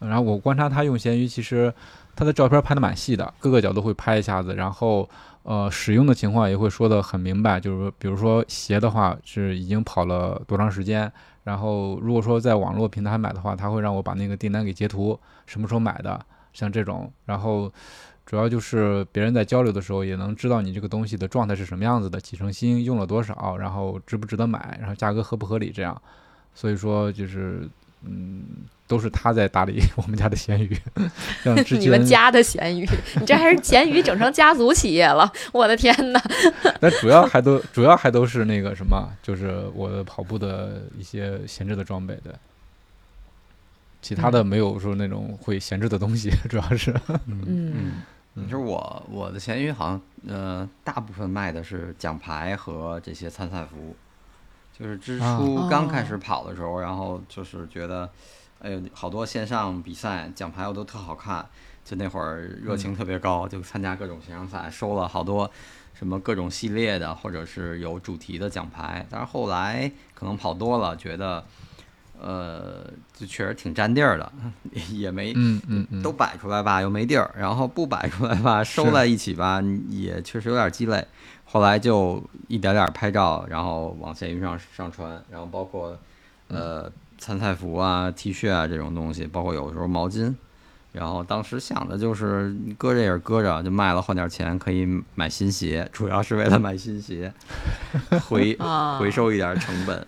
然后我观察他用闲鱼，其实他的照片拍的蛮细的，各个角度会拍一下子，然后呃使用的情况也会说的很明白，就是比如说鞋的话是已经跑了多长时间，然后如果说在网络平台买的话，他会让我把那个订单给截图，什么时候买的，像这种，然后主要就是别人在交流的时候也能知道你这个东西的状态是什么样子的，几成新，用了多少，然后值不值得买，然后价格合不合理这样，所以说就是嗯，都是他在打理我们家的咸鱼，像 (laughs) 你们，家的咸鱼，你这还是咸鱼整成家族企业了，我的天呐！那主要还都主要还都是那个什么，就是我的跑步的一些闲置的装备，对。其他的没有说那种会闲置的东西，(laughs) 主要是，嗯你说我我的闲鱼好像呃大部分卖的是奖牌和这些参赛服，就是之啊。初刚开哦始跑的时候，然后就是觉得，哎呦好多线上比赛奖牌我都特好看，就那会儿热情特别高，就参加各种线上赛，收了好多什么各种系列的或者是有主题的奖牌。但是后来可能跑多了，觉得呃，就确实挺占地儿的，(laughs) 也没嗯嗯嗯，都摆出来吧，又没地儿，然后不摆出来吧，收在一起吧，也确实有点鸡肋。后来就一点点拍照，然后往闲鱼上上传，然后包括呃参赛服啊、T 恤啊这种东西，包括有时候毛巾。然后当时想的就是搁着也是搁着，就卖了换点钱可以买新鞋，主要是为了买新鞋，回啊 (laughs) 回收一点成本。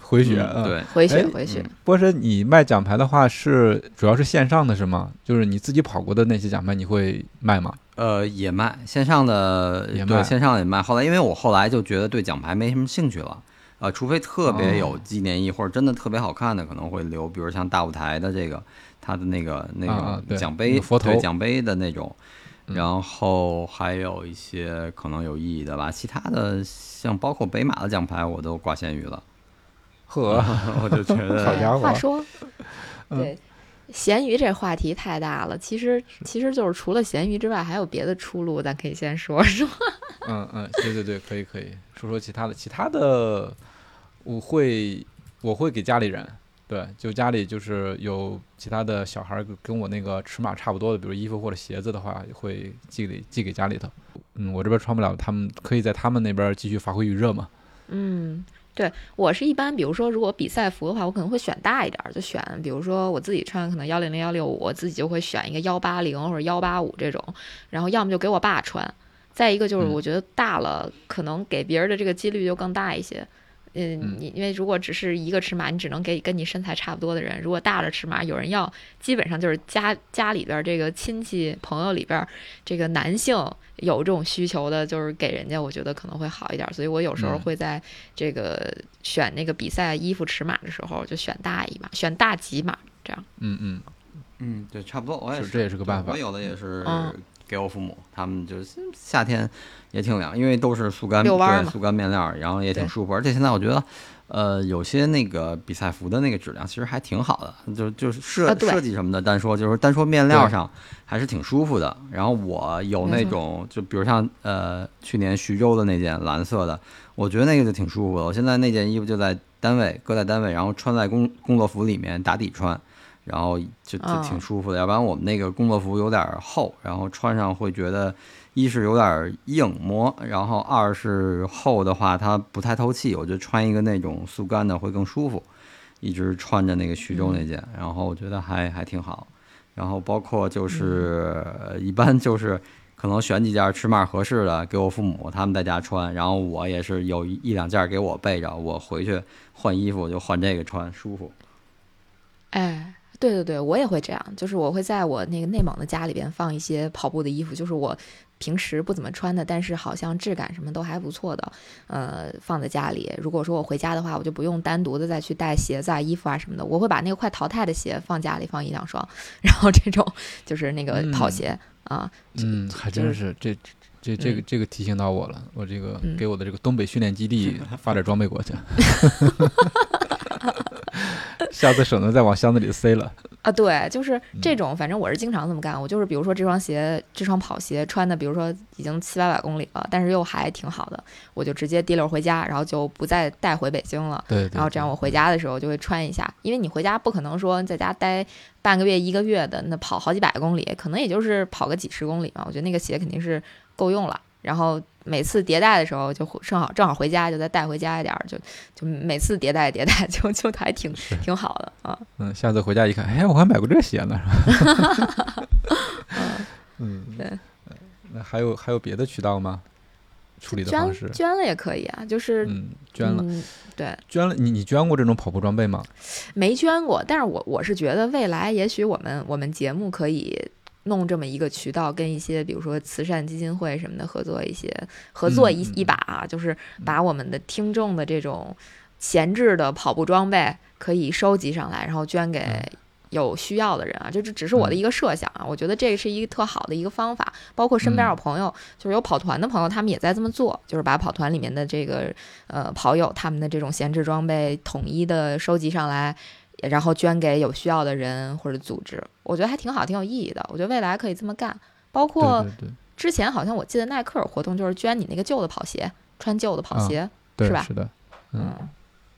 回血，对，回血哎回血。波神，你卖奖牌的话是主要是线上的是吗？就是你自己跑过的那些奖牌，你会卖吗？呃，也卖线上的，也卖对线上也卖。后来因为我后来就觉得对奖牌没什么兴趣了，呃，除非特别有哦纪念意义、或者真的特别好看的，可能会留。比如像大舞台的这个，它的那个那个奖杯，个佛头对奖杯的那种。嗯然后还有一些可能有意义的吧，其他的像包括北马的奖牌，我都挂咸鱼了。呵，(laughs) 我就觉得，好家伙话说，嗯对，咸鱼这话题太大了。其实其实就是除了咸鱼之外，还有别的出路，咱可以先说说。(laughs) 嗯嗯，对对对，可以可以说说其他的，其他的我会我会给家里人，对，就家里就是有其他的小孩跟我那个尺码差不多的，比如衣服或者鞋子的话，会寄给寄给家里头。嗯，我这边穿不了，他们可以在他们那边继续发挥余热嘛。嗯，对我是一般，比如说如果比赛服的话，我可能会选大一点儿，就选比如说我自己穿可能幺零零幺六五，我自己就会选一个幺八零或者幺八五这种，然后要么就给我爸穿。再一个就是嗯我觉得大了，可能给别人的这个几率就更大一些。嗯嗯，你因为如果只是一个尺码，你只能给跟你身材差不多的人。如果大的尺码有人要，基本上就是家家里边儿这个亲戚朋友里边儿，这个男性有这种需求的，就是给人家，我觉得可能会好一点儿。所以我有时候嗯会在这个选那个比赛衣服尺码的时候，就选大一码，选大几码这样。嗯嗯，嗯，对，差不多，我也是，这也是个办法我有的也是嗯给我父母，他们就是夏天也挺凉，因为都是速干，对，速干面料，然后也挺舒服。而且现在我觉得，呃，有些那个比赛服的那个质量其实还挺好的，就就是设、啊设计什么的，单说就是单说面料上还是挺舒服的。然后我有那种，就比如像呃去年徐州的那件蓝色的，我觉得那个就挺舒服的。我现在那件衣服就在单位搁在单位，然后穿在工工作服里面打底穿。然后就就哦挺舒服的，要不然我们那个工作服有点厚，然后穿上会觉得一是有点硬磨，然后二是厚的话它不太透气，我觉得穿一个那种速干的会更舒服。一直穿着那个徐州那件，然后我觉得还还挺好。然后包括就是、呃一般就是可能选几件尺码合适的给我父母，他们在家穿，然后我也是有一一两件给我备着，我回去换衣服就换这个穿，舒服。哎，对对对，我也会这样，就是我会在我那个内蒙的家里边放一些跑步的衣服，就是我平时不怎么穿的，但是好像质感什么都还不错的，呃，放在家里。如果说我回家的话，我就不用单独的再去带鞋子啊、衣服啊什么的，我会把那个快淘汰的鞋放家里放一两双，然后这种就是那个跑鞋、啊，嗯，还真是这这这个这个提醒到我了，我这个嗯给我的这个东北训练基地 (laughs) 发点装备过去，(laughs) 下次省得再往箱子里塞了。(laughs) 啊，对，就是这种，反正我是经常这么干。我就是比如说这双鞋，这双跑鞋穿的，比如说已经七八百公里了，但是又还挺好的，我就直接提溜回家，然后就不再带回北京了。对，对然后这样我回家的时候就会穿一下，因为你回家不可能说在家待半个月、一个月的，那跑好几百公里，可能也就是跑个几十公里嘛。我觉得那个鞋肯定是够用了。然后每次迭代的时候就回正好正好回家就再带回家一点儿，就就每次迭代迭代 (laughs) 就就还挺挺好的啊。嗯，下次回家一看，哎，我还买过这鞋呢，是吧？(laughs) 嗯，对呃。那还有还有别的渠道吗？处理的方式捐？捐了也可以啊，就是嗯，捐了，嗯，对，捐了。你你捐过这种跑步装备吗？没捐过，但是我我是觉得未来也许我们我们节目可以弄这么一个渠道，跟一些比如说慈善基金会什么的合作一些合作一、一把啊，就是把我们的听众的这种闲置的跑步装备可以收集上来，然后捐给。嗯有需要的人啊，这这只是我的一个设想啊，我觉得这是一个特好的一个方法。包括身边嗯有朋友，就是有跑团的朋友，他们也在这么做，就是把跑团里面的这个呃跑友他们的这种闲置装备统一的收集上来，然后捐给有需要的人或者组织，我觉得还挺好，挺有意义的。我觉得未来可以这么干。包括之前好像我记得耐克有活动，就是捐你那个旧的跑鞋，穿旧的跑鞋，对是吧是的，嗯，嗯，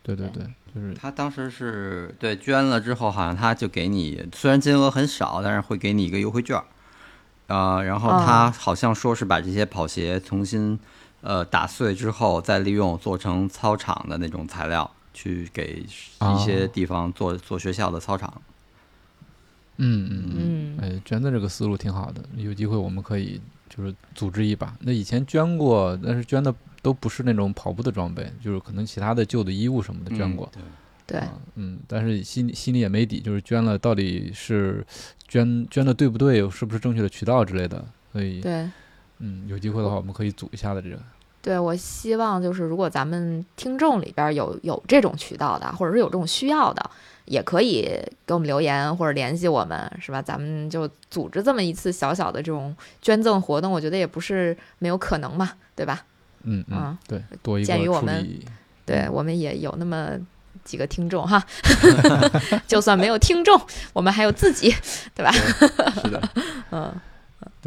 对对对，就是他当时是对捐了之后，好像他就给你，虽然金额很少，但是会给你一个优惠券儿，啊，然后他好像说是把这些跑鞋重新呃打碎之后再利用，做成操场的那种材料，去给一些地方做做学校的操场。嗯嗯嗯哎，捐的这个思路挺好的，有机会我们可以就是组织一把。那以前捐过，但是捐的都不是那种跑步的装备，就是可能其他的旧的衣物什么的捐过。嗯对，啊嗯，但是心心里也没底，就是捐了到底是捐捐的对不对，是不是正确的渠道之类的。所以，对，嗯，有机会的话，我们可以组一下的这个。对，我希望就是如果咱们听众里边儿有有这种渠道的，或者是有这种需要的，也可以给我们留言或者联系我们，是吧？咱们就组织这么一次小小的这种捐赠活动，我觉得也不是没有可能嘛，对吧？嗯嗯嗯，对，多一个鉴于我们。对我们也有那么几个听众哈，(laughs) 就算没有听众，我们还有自己，对吧？是的，(laughs) 嗯，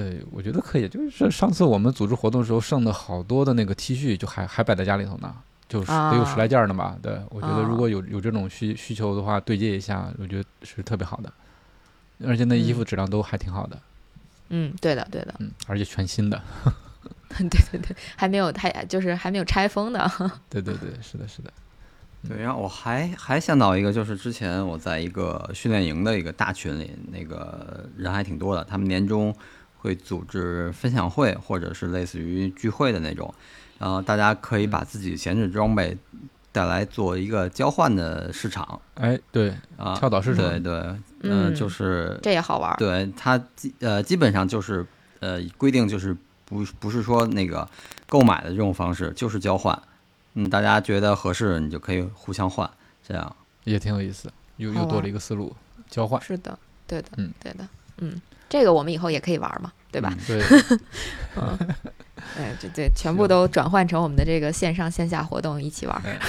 对，我觉得可以。就是上次我们组织活动的时候，剩的好多的那个 T 恤，就还还摆在家里头呢，就是得有十来件儿呢吧。对，我觉得如果有有这种需需求的话，对接一下，我觉得是特别好的。而且那衣服质量都还挺好的，嗯，对的，对的，嗯，而且全新的。(laughs) 对对对，还没有太就是还没有拆封呢。(laughs) 对对对，是的，是的。对，然后我还还想到一个，就是之前我在一个训练营的一个大群里，那个人还挺多的，他们年终会组织分享会，或者是类似于聚会的那种，然后大家可以把自己闲置装备带来做一个交换的市场哎，对，啊，跳蚤市场对对，嗯就是这也好玩儿。对它基呃基本上就是呃规定就是不不是说那个购买的这种方式，就是交换。嗯，大家觉得合适，你就可以互相换，这样。也挺有意思，又又多了一个思路，交换，是的，对的，嗯对的，嗯，这个我们以后也可以玩嘛，对吧？对，(laughs) 嗯，(laughs) 哎，对对，全部都转换成我们的这个线上线下活动一起玩儿。哎，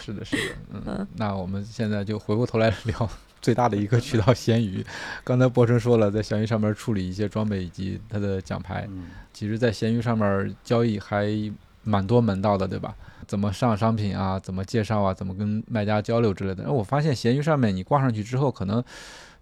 是的，是的，(laughs) 嗯，那我们现在就回过头来聊最大的一个渠道闲鱼。刚才博成说了，在闲鱼上面处理一些装备以及它的奖牌，嗯其实，在闲鱼上面交易还蛮多门道的，对吧？怎么上商品啊，怎么介绍啊，怎么跟卖家交流之类的。然后我发现闲鱼上面你挂上去之后，可能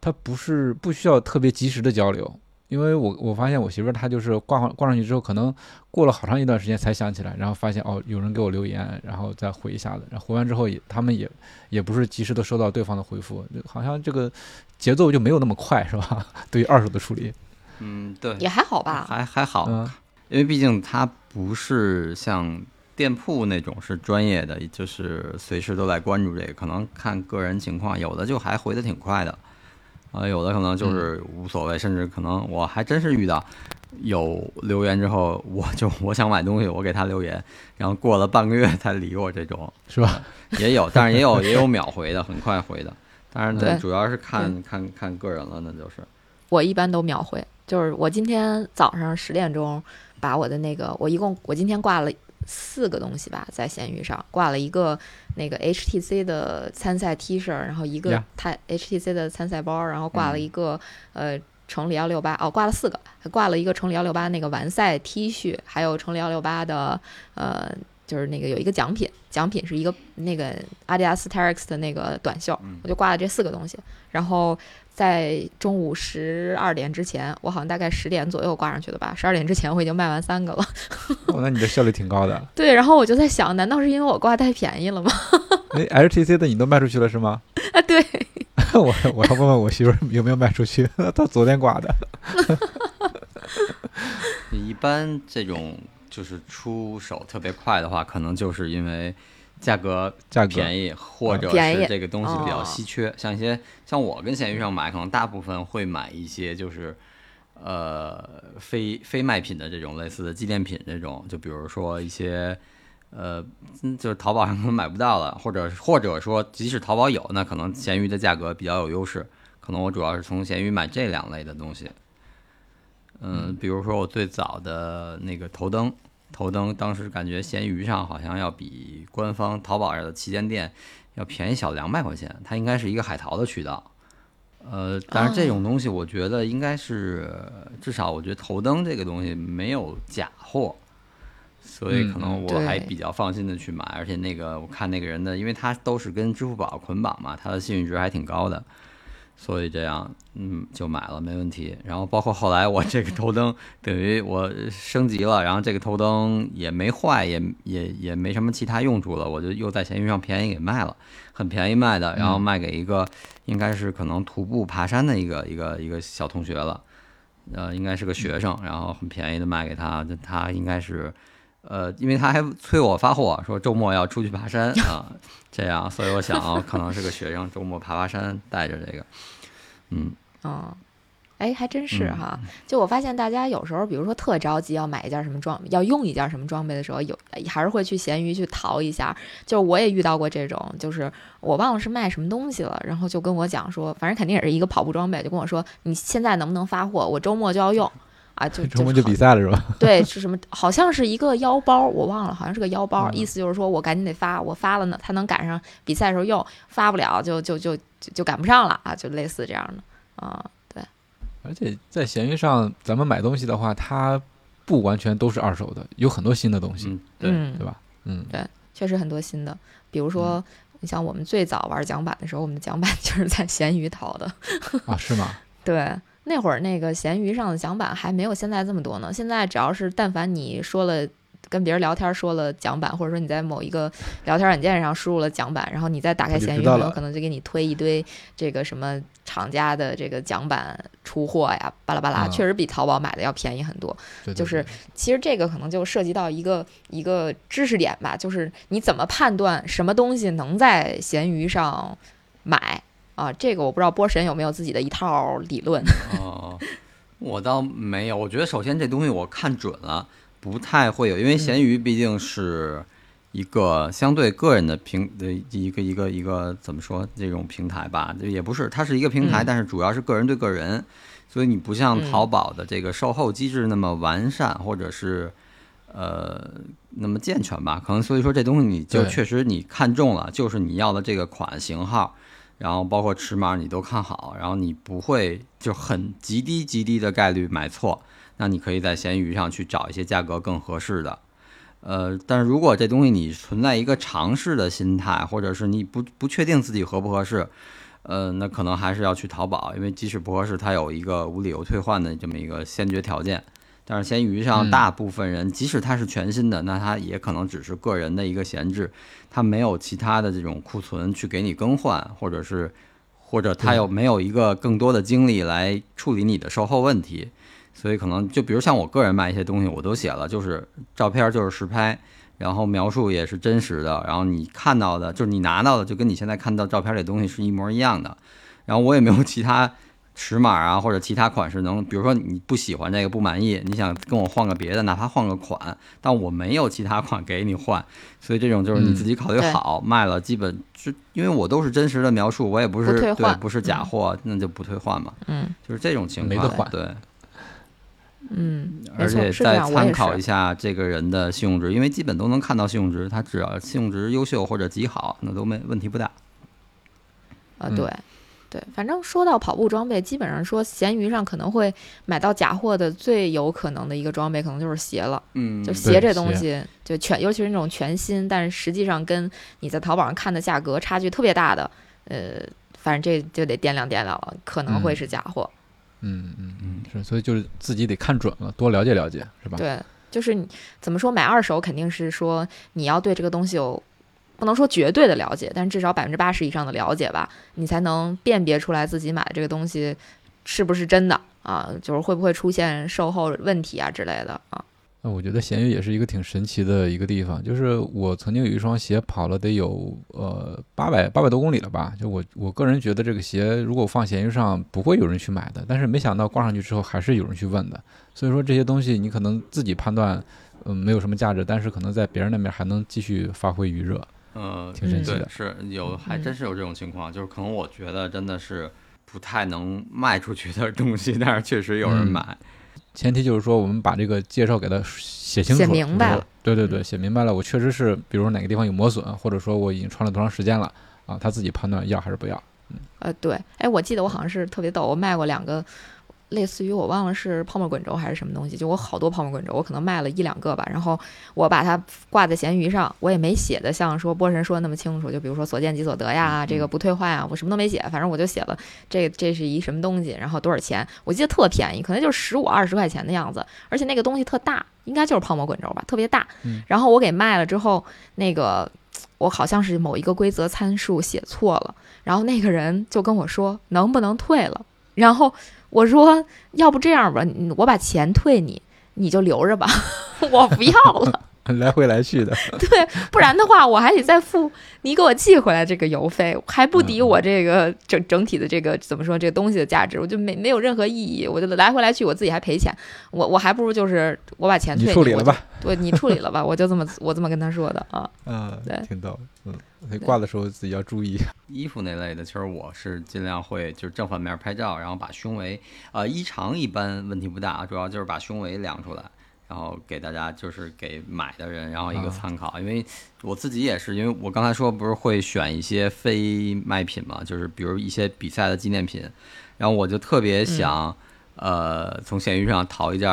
它不是不需要特别及时的交流，因为我我发现我媳妇儿她就是挂上挂上去之后，可能过了好长一段时间才想起来，然后发现哦有人给我留言，然后再回一下子，然后回完之后也他们也也不是及时的收到对方的回复，好像这个节奏就没有那么快，是吧？(laughs) 对于二手的处理，嗯，对，也还好吧，还还好，嗯。因为毕竟它不是像店铺那种是专业的，就是随时都在关注这个，可能看个人情况，有的就还回的挺快的，啊、有的可能就是无所谓，甚至可能我还真是遇到有留言之后，我就我想买东西，我给他留言，然后过了半个月才理我这种，是吧？也有，但是也有也有秒回的，很快回的，当然对主要是看看看个人了，那就是。我一般都秒回。就是我今天早上十点钟把我的那个，我一共我今天挂了四个东西吧，在闲鱼上挂了一个那个 HTC 的参赛 T 恤，然后一个 HTC 的参赛包，然后挂了嗯一个、呃城里幺六八哦，挂了四个，还挂了一个城里幺六八那个完赛 T 恤，还有城里幺六八的呃。就是那个有一个奖品，奖品是一个那个阿迪达斯 Terex 的那个短袖，嗯我就挂了这四个东西。然后在中午十二点之前，我好像大概十点左右挂上去的吧。十二点之前我已经卖完三个了。哦，那你的效率挺高的。(laughs) 对，然后我就在想，难道是因为我挂太便宜了吗？(laughs) 那，HTC 的你都卖出去了是吗？(laughs) 啊，对，我我要问问我媳妇有没有卖出去，她昨天挂的。一般这种就是出手特别快的话，可能就是因为价格价格便宜，或者是这个东西比较哦稀缺。像一些像我跟闲鱼上买，可能大部分会买一些就是呃非非卖品的这种类似的纪念品这种，就比如说一些。呃，嗯就是淘宝上可能买不到了，或者或者说，即使淘宝有，那可能闲鱼的价格比较有优势。可能我主要是从闲鱼买这两类的东西。嗯，比如说我最早的那个头灯，头灯，当时感觉闲鱼上好像要比官方淘宝上的旗舰店要便宜小两百块钱，它应该是一个海淘的渠道。呃，但是这种东西，我觉得应该是至少，我觉得头灯这个东西没有假货，所以可能我还比较放心的去买。而且那个我看那个人的，因为他都是跟支付宝捆绑嘛，他的信誉值还挺高的，所以这样嗯就买了没问题。然后包括后来我这个头灯等于我升级了，然后这个头灯也没坏，也也也没什么其他用处了，我就又在闲鱼上便宜给卖了，很便宜卖的，然后卖给一个。应该是可能徒步爬山的一个一个一个小同学了，呃，应该是个学生，然后很便宜的卖给他，他应该是，呃，因为他还催我发货，说周末要出去爬山 (laughs) 啊，这样，所以我想啊，(laughs) 可能是个学生，周末爬爬山带着这个，嗯，哦，哎，还真是嗯哈。就我发现大家有时候，比如说特着急要买一件什么装，要用一件什么装备的时候，有还是会去闲鱼去淘一下。就是我也遇到过这种，就是我忘了是卖什么东西了，然后就跟我讲说，反正肯定也是一个跑步装备，就跟我说你现在能不能发货，我周末就要用。啊，就周 (laughs) 末就比赛了是吧？(laughs) 对，是什么？好像是一个腰包，我忘了，好像是个腰包。嗯意思就是说我赶紧得发，我发了呢，他能赶上比赛的时候用，发不了就就就就就赶不上了啊，就类似这样的啊。对，而且在闲鱼上，咱们买东西的话，它不完全都是二手的，有很多新的东西，嗯，对，嗯，对吧？嗯，对确实很多新的，比如说，你像我们最早玩桨板的时候，我们的桨板 (laughs) 就是在闲鱼淘的。啊，是吗？对，那会儿那个闲鱼上的奖板还没有现在这么多呢。现在只要是但凡你说了。跟别人聊天说了奖板，或者说你在某一个聊天软件上输入了奖板，然后你再打开闲鱼，可能就给你推一堆这个什么厂家的这个奖板出货呀，巴拉巴拉，啊确实比淘宝买的要便宜很多。对对就是其实这个可能就涉及到一个一个知识点吧，就是你怎么判断什么东西能在闲鱼上买啊？这个我不知道波神有没有自己的一套理论。(laughs) 哦，我倒没有，我觉得首先这东西我看准了，不太会有，因为闲鱼毕竟是一个相对个人的平的一个一个一个怎么说这种平台吧，也不是，它是一个平台，嗯但是主要是个人对个人，所以你不像嗯淘宝的这个售后机制那么完善，或者是呃那么健全吧，可能所以说这东西你就确实你看中了，就是你要的这个款型号。然后包括尺码你都看好，然后你不会就很极低极低的概率买错，那你可以在闲鱼上去找一些价格更合适的。呃，但是如果这东西你存在一个尝试的心态，或者是你不不确定自己合不合适，呃，那可能还是要去淘宝，因为即使不合适，它有一个无理由退换的这么一个先决条件。但是闲鱼上嗯大部分人，即使它是全新的，那它也可能只是个人的一个闲置，它没有其他的这种库存去给你更换，或者是或者它对又没有一个更多的精力来处理你的售后问题，所以可能就比如像我个人卖一些东西，我都写了，就是照片就是实拍，然后描述也是真实的，然后你看到的，就是你拿到的，就跟你现在看到照片里东西是一模一样的，然后我也没有其他。尺码啊，或者其他款式能，比如说你不喜欢这个不满意，你想跟我换个别的，哪怕换个款，但我没有其他款给你换，所以这种就是你自己考虑好，卖了基本就因为我都是真实的描述，我也不是不对不是假货，那就不退换嘛，嗯就是这种情况没得换对，嗯，而且再参考一。下这个人的信用值，因为基本都能看到信用值，他只要信用值优秀或者极好，那都没问题不大。啊，嗯对。对，反正说到跑步装备，基本上说闲鱼上可能会买到假货的最有可能的一个装备，可能就是鞋了。嗯就鞋这东西，就全，尤其是那种全新，但是实际上跟你在淘宝上看的价格差距特别大的，呃，反正这就得掂量掂量了，可能会嗯是假货。嗯嗯嗯，是，所以就是自己得看准了，多了解了解，是吧？对，就是你怎么说买二手，肯定是说你要对这个东西有不能说绝对的了解，但至少百分之八十以上的了解吧，你才能辨别出来自己买的这个东西是不是真的啊，就是会不会出现售后问题啊之类的啊。那我觉得闲鱼也是一个挺神奇的一个地方，就是我曾经有一双鞋跑了得有呃八百八百多公里了吧，就我我个人觉得这个鞋如果放闲鱼上不会有人去买的，但是没想到挂上去之后还是有人去问的，所以说这些东西你可能自己判断嗯没有什么价值，但是可能在别人那边还能继续发挥余热，呃，挺神奇的。是有，还真是有这种情况，就是可能我觉得真的是不太能卖出去的东西，(laughs) 但是确实有人嗯买。前提就是说我们把这个介绍给他写清楚、写明白了。对对对，写明白了，我确实是，比如哪个地方有磨损，或者说我已经穿了多长时间了啊，他自己判断要还是不要。呃，对，哎，我记得我好像是特别逗，我卖过两个。类似于我忘了是泡沫滚轴还是什么东西，就我好多泡沫滚轴，我可能卖了一两个吧。然后我把它挂在闲鱼上，我也没写的像说波神说的那么清楚。就比如说所见即所得呀，这个不退换啊，我什么都没写，反正我就写了这这是一什么东西，然后多少钱，我记得特便宜，可能就十五二十块钱的样子。而且那个东西特大，应该就是泡沫滚轴吧，特别大。然后我给卖了之后，那个我好像是某一个规则参数写错了，然后那个人就跟我说能不能退了，然后。我说，要不这样吧，我把钱退你，你就留着吧，(laughs) 我不要了。(laughs) 来回来去的，(laughs) 对，不然的话我还得再付你给我寄回来这个邮费，还不抵我这个整整体的这个怎么说这个东西的价值，我就没没有任何意义，我就来回来去我自己还赔钱，我我还不如就是我把钱退你处理了吧，对，你处理了吧，我就这么我这么跟他说的啊，(laughs) 嗯，对，挺逗，嗯，以挂的时候自己要注意。衣服那类的，其实我是尽量会就是正反面拍照，然后把胸围，呃，衣长一般问题不大，主要就是把胸围量出来。然后给大家就是给买的人，然后一个参考，因为我自己也是，因为我刚才说不是会选一些非卖品嘛，就是比如一些比赛的纪念品，然后我就特别想，呃，从闲鱼上淘一件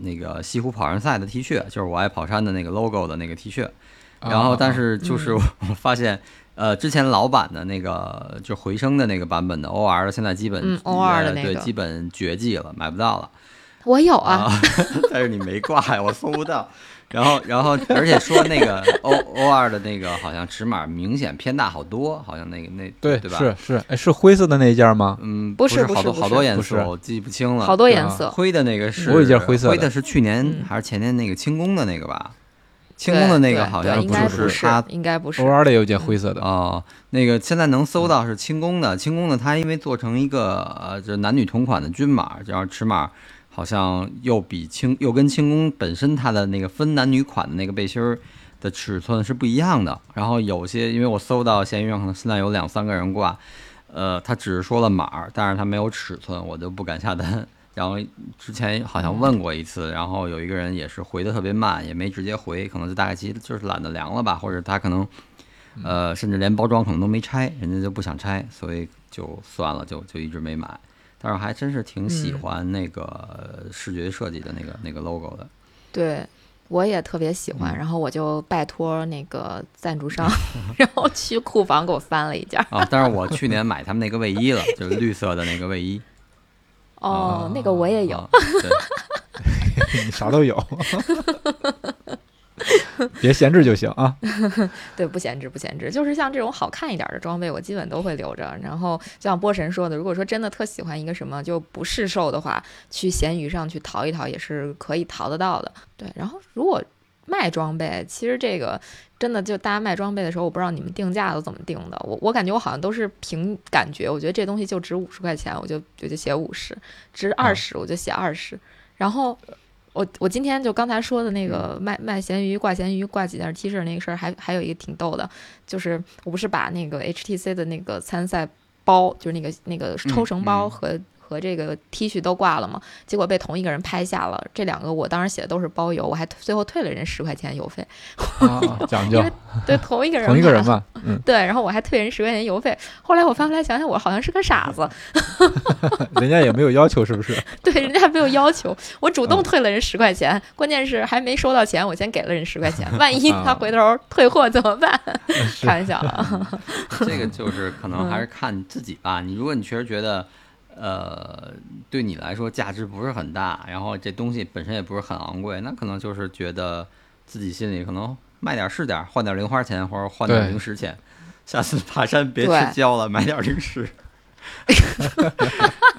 那个西湖跑山赛的 T 恤，就是我爱跑山的那个 logo 的那个 T 恤，然后但是就是我发现，呃，之前老版的那个就回声的那个版本的 OR 的，现在基本 OR 的那个。对基本绝迹了，买不到了。我有啊，(laughs) 但是你没挂呀，我搜不到。(laughs) 然后，然后，而且说那个 (laughs) O O 二的那个好像尺码明显偏大好多，好像那个那对对吧？是是，哎，是灰色的那一件吗？嗯，不是，好多好多颜色，我记不清了。好多颜色，灰的那个是我有一件灰色的，灰的是去年还是前年那个轻功的那个吧？轻功的那个好像不是它，应该不是。O 二的有件灰色的哦，那个现在能搜到是轻功的，轻功的它因为做成一个呃，就是男女同款的均码，然后尺码。好像又比轻又跟轻功本身它的那个分男女款的那个背心儿的尺寸是不一样的。然后有些因为我搜到闲鱼上可能现在有两三个人挂，呃，他只是说了码，但是他没有尺寸，我就不敢下单。然后之前好像问过一次，然后有一个人也是回的特别慢，也没直接回，可能就大概其就是懒得量了吧，或者他可能呃甚至连包装可能都没拆，人家就不想拆，所以就算了，就就一直没买。但是还真是挺喜欢那个视觉设计的那个那个 logo 的，对，我也特别喜欢。然后我就拜托那个赞助商，(laughs) 然后去库房给我翻了一件。啊，但是我去年买他们那个卫衣了，(laughs) 就是绿色的那个卫衣。哦，那个我也有。(laughs) 你啥都有。(laughs) 别闲置就行啊。(laughs) 对，不闲置，不闲置。就是像这种好看一点的装备，我基本都会留着。然后就像波神说的，如果说真的特喜欢一个什么就不试售的话，去闲鱼上去淘一淘也是可以淘得到的。对，然后如果卖装备，其实这个真的就大家卖装备的时候，我不知道你们定价都怎么定的。我我感觉我好像都是凭感觉，我觉得这东西就值五十块钱，我就我就写五十；值二十，我就写二十。然后。我我今天就刚才说的那个卖卖咸鱼挂咸鱼挂几件 T 恤那个事儿，还还有一个挺逗的，就是我不是把那个 HTC 的那个参赛包，就是那个那个抽绳包和。和这个 T 恤都挂了嘛？结果被同一个人拍下了。这两个我当时写的都是包邮，我还最后退了人十块钱邮费。(laughs) 讲究，(laughs) 对同一个人，同一个人嘛，嗯，对。然后我还退人十块钱邮费。后来我翻回来想想，我好像是个傻子。(laughs) 人家也没有要求，是不是？对，人家没有要求，我主动退了人十块钱。关键是还没收到钱，我先给了人十块钱。万一他回头退货怎么办？开玩笑啊。这个就是可能还是看自己吧。你如果你确实觉得。呃，对你来说价值不是很大，然后这东西本身也不是很昂贵，那可能就是觉得自己心里可能卖点是点，换点零花钱或者换点零食钱，下次爬山别吃胶了，买点零食。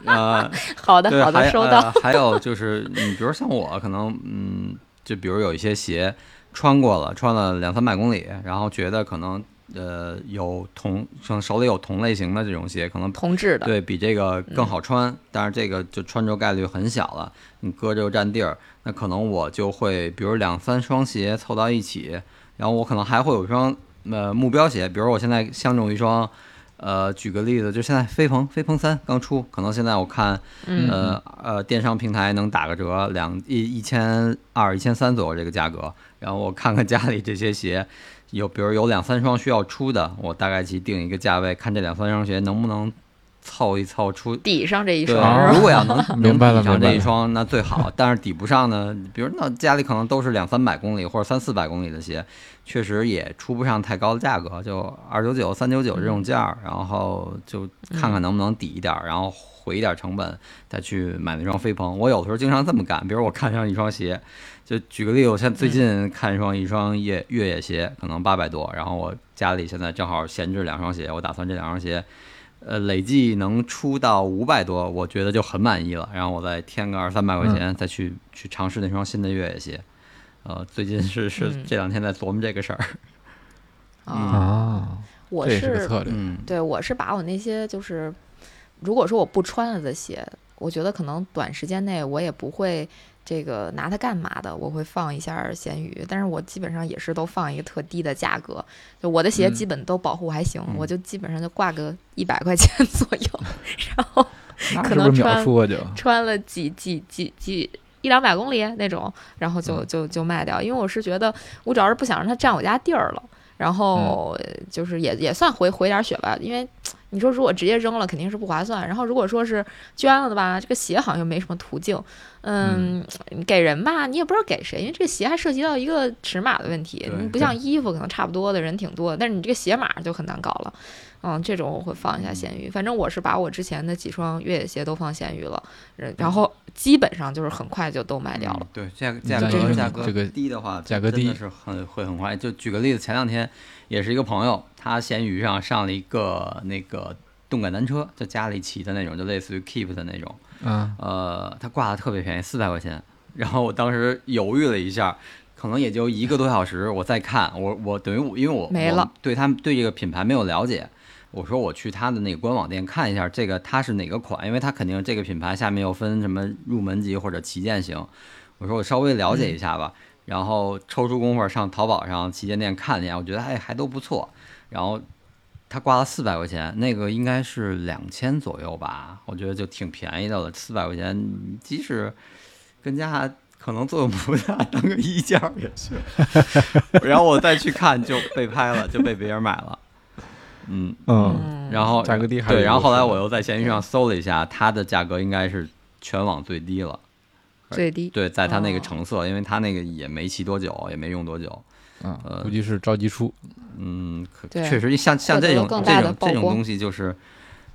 啊，好的好的，收到。(laughs) 还有就是，你比如像我，可能嗯，就比如有一些鞋穿过了，穿了两三百公里，然后觉得可能。呃，有同像手里有同类型的这种鞋，可能同质的，对比这个更好穿，但是这个就穿着概率很小了，你搁着又占地儿，那可能我就会，比如两三双鞋凑到一起，然后我可能还会有一双呃目标鞋，比如我现在相中一双呃，举个例子，就现在飞鹏飞鹏三刚出，可能现在我看嗯呃呃，电商平台能打个折，两一一千二、一千三左右这个价格。然后我看看家里这些鞋，有比如有两三双需要出的，我大概去定一个价位，看这两三双鞋能不能凑一凑出。抵上这一对，双，如果要能 (laughs) 明白了能抵上这一双，那最好。但是抵不上呢，比如那家里可能都是两三百公里或者三四百公里的鞋，确实也出不上太高的价格，就二九九、三九九这种价儿，然后就看看能不能抵一点儿，然后回一点成本再去买那双飞鹏。我有的时候经常这么干，比如我看上一双鞋，就举个例子，我现在最近看上一双越越野鞋，可能八百多，然后我家里现在正好闲置两双鞋，我打算这两双鞋。呃，累计能出到五百多，我觉得就很满意了。然后我再添个二三百块钱，再去去尝试那双新的越野鞋。呃，最近是是嗯这两天在琢磨这个事儿。啊，啊，我是个策略。嗯，对我是把我那些就是，如果说我不穿了的鞋，我觉得可能短时间内我也不会这个拿它干嘛的，我会放一下咸鱼，但是我基本上也是都放一个特低的价格，就我的鞋嗯。基本都保护还行，嗯。我就基本上就挂个一百块钱 (laughs) 左右，(laughs) 然后可能穿？穿了几几几几一两百公里那种，然后就嗯。就就卖掉，因为我是觉得我主要是不想让它占我家地儿了，然后就是也也算回回点血吧，因为你说如果直接扔了肯定是不划算，然后如果说是捐了的吧，这个鞋好像又没什么途径，嗯，你给人吧，你也不知道给谁，因为这个鞋还涉及到一个尺码的问题，你不像衣服可能差不多的人挺多的，但是你这个鞋码就很难搞了。嗯，这种我会放一下闲鱼，反正我是把我之前的几双越野鞋都放闲鱼了，然然后基本上就是很快就都卖掉了。嗯对，价格价在这价格这个低的话，价格低真的是很会很快。就举个例子，前两天也是一个朋友，他闲鱼上上了一个那个动感单车，就家里骑的那种，就类似于 Keep 的那种。嗯，呃，他挂的特别便宜，四百块钱。然后我当时犹豫了一下，可能也就一个多小时，我再看，我我等于我因为我没了，对他们对这个品牌没有了解。我说我去他的那个官网店看一下，这个它是哪个款，因为它肯定这个品牌下面又分什么入门级或者旗舰型。我说我稍微了解一下吧，然后抽出功夫上淘宝上旗舰店看一眼，我觉得哎还都不错。然后他挂了四百块钱，那个应该是两千左右吧，我觉得就挺便宜的了。四百块钱，即使跟家可能作用不大，当个衣架也是。(laughs) 然后我再去看就被拍了，就被别人买了。嗯，嗯，然后价格低还对，然后后来我又在闲鱼上搜了一下，它的价格应该是全网最低了。最低。对，在它那个哦。成色，因为它那个也没骑多久，也没用多久。嗯，呃估计是着急出。嗯，可对。确实像像获得这种了更大这种这种曝光。东西，就是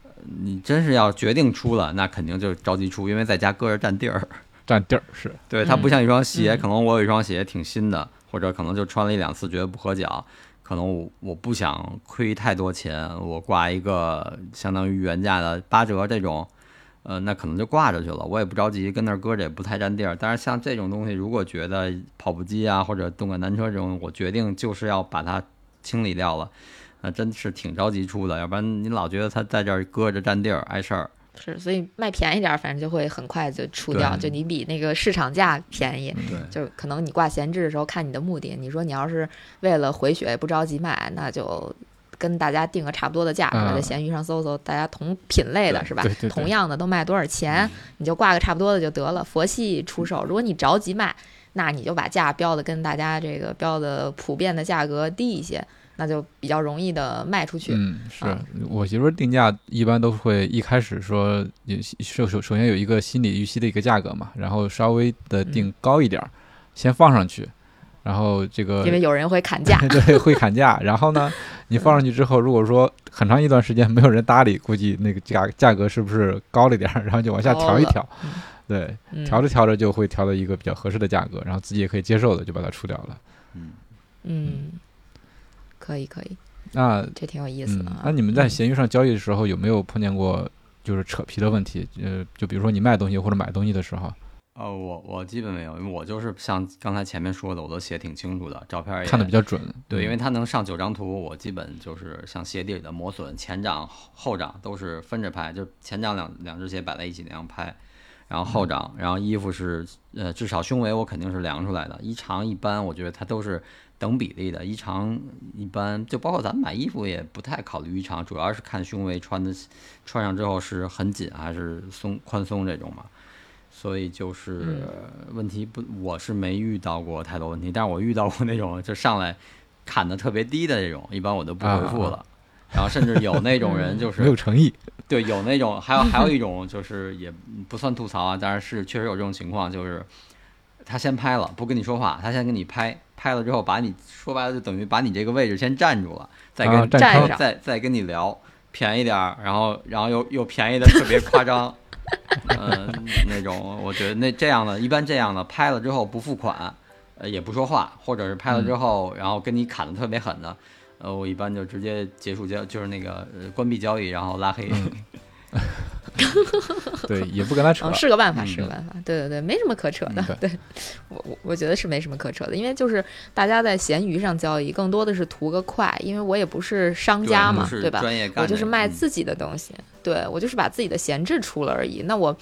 呃你真是要决定出了，那肯定就着急出，因为在家搁着占地儿。占地儿是，对，它不嗯。像一双鞋，嗯。可能我有一双鞋挺新的，或者可能就穿了一两次觉得不合脚，可能我我不想亏太多钱，我挂一个相当于原价的八折这种。呃，那可能就挂着去了，我也不着急，跟那儿搁着也不太占地儿。但是像这种东西，如果觉得跑步机啊或者动感单车这种，我决定就是要把它清理掉了，那真是挺着急出的，要不然你老觉得它在这儿搁着占地儿碍事儿。是，所以卖便宜点儿，反正就会很快就出掉，就你比那个市场价便宜。对，就可能你挂闲置的时候看你的目的，你说你要是为了回血不着急卖，那就跟大家定个差不多的价，是吧？嗯在闲鱼上搜搜，大家同品类的是吧同样的都卖多少钱，你就挂个差不多的就得了。佛系出售，如果你着急卖，那你就把价标的跟大家这个标的普遍的价格低一些，那就比较容易的卖出去。嗯，是啊。我媳妇儿定价一般都会一开始说，也首首首先有一个心理预期的一个价格嘛，然后稍微的定高一点儿，先放上去，然后这个因为有人会砍价，(laughs) 对会砍价，然后呢，(laughs) 你放上去之后，如果说很长一段时间没有人搭理，估计那个价价格是不是高了点儿，然后就往下调一调，对，嗯。调着调着就会调到一个比较合适的价格，然后自己也可以接受的，就把它出掉了。嗯，嗯，可以可以，那这挺有意思嗯的啊。，那你们在嗯闲鱼上交易的时候有没有碰见过就是扯皮的问题？呃，就比如说你卖东西或者买东西的时候，呃，我我基本没有，因为我就是像刚才前面说的，我都写挺清楚的，照片也看的比较准。对，因为嗯它能上九张图，我基本就是像鞋底的磨损，前掌、后掌都是分着拍，就前掌两两只鞋摆在一起那样拍。然后后掌，然后衣服是呃至少胸围我肯定是量出来的，衣长一般我觉得它都是等比例的，衣长一般就包括咱们买衣服也不太考虑衣长，主要是看胸围穿的穿上之后是很紧还是松宽松这种嘛。所以就是问题不，我是没遇到过太多问题，但是我遇到过那种就上来砍的特别低的这种，一般我都不回复了。(laughs) 然后甚至有那种人 (laughs) 就是没有诚意，对，有那种还有还有一种就是也不算吐槽啊，但是是确实有这种情况，就是他先拍了不跟你说话，他先跟你拍拍了之后把你说白了就等于把你这个位置先占住了，再跟站上再再跟你聊便宜点儿，然后然后又又便宜的特别夸张。(laughs) 嗯，那种我觉得那这样的，一般这样的拍了之后不付款，呃，也不说话，或者是拍了之后，然后跟你砍的特别狠的，呃，我一般就直接结束交，就是那个关闭交易，然后拉黑。(laughs) (laughs) 对，也不跟他扯，是个办法，是个办法。对对对，没什么可扯的。对 (laughs) 我我我觉得是没什么可扯的，因为就是大家在闲鱼上交易，更多的是图个快，因为我也不是商家嘛，对吧？我就是卖自己的东西，对我就是把自己的闲置出了而已。那我。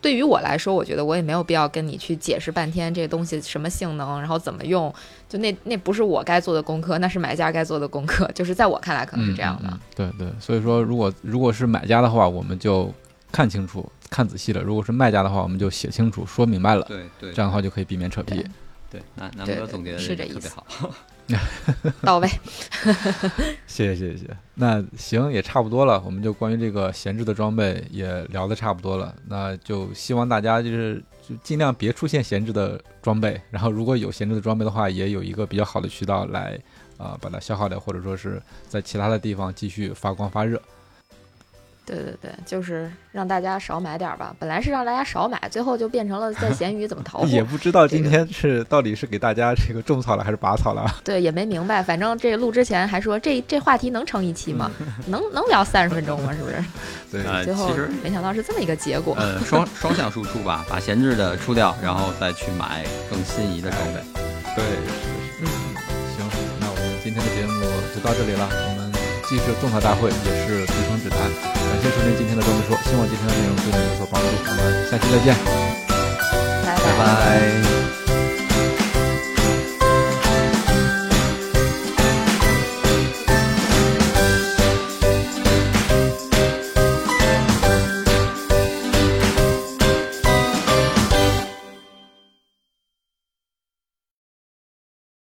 对于我来说，我觉得我也没有必要跟你去解释半天这个东西什么性能，然后怎么用，就那那不是我该做的功课，那是买家该做的功课。(laughs) 就是在我看来，可能是这样的。对对，所以说，如果如果是买家的话，我们就看清楚、看仔细了；如果是卖家的话，我们就写清楚、说明白了。对对，这样的话就可以避免扯皮。对，南南哥总结的是这意思，好。(laughs) 到位，(laughs) 谢谢谢谢。那行也差不多了，我们就关于这个闲置的装备也聊得差不多了。那就希望大家就是就尽量别出现闲置的装备，然后如果有闲置的装备的话，也有一个比较好的渠道来啊把它消耗掉，或者说是在其他的地方继续发光发热。对对对，就是让大家少买点吧。本来是让大家少买，最后就变成了在闲鱼怎么淘 (laughs) 货。也不知道今天是到底是给大家这个种草了还是拔草了。对，也没明白。反正这录之前还说这这话题能成一期吗？(laughs) 能能聊三十分钟吗？是不是？(laughs) 对，最后没想到是这么一个结果。呃，双双向输出吧，把闲置的出掉，然后再去买更心仪的装备。对，嗯，行，那我们今天的节目就到这里了。我们既是种草大会，也是提升指南。感谢收听今天的装备说，希望今天的内容对你有所帮助。我们下期再见，拜拜。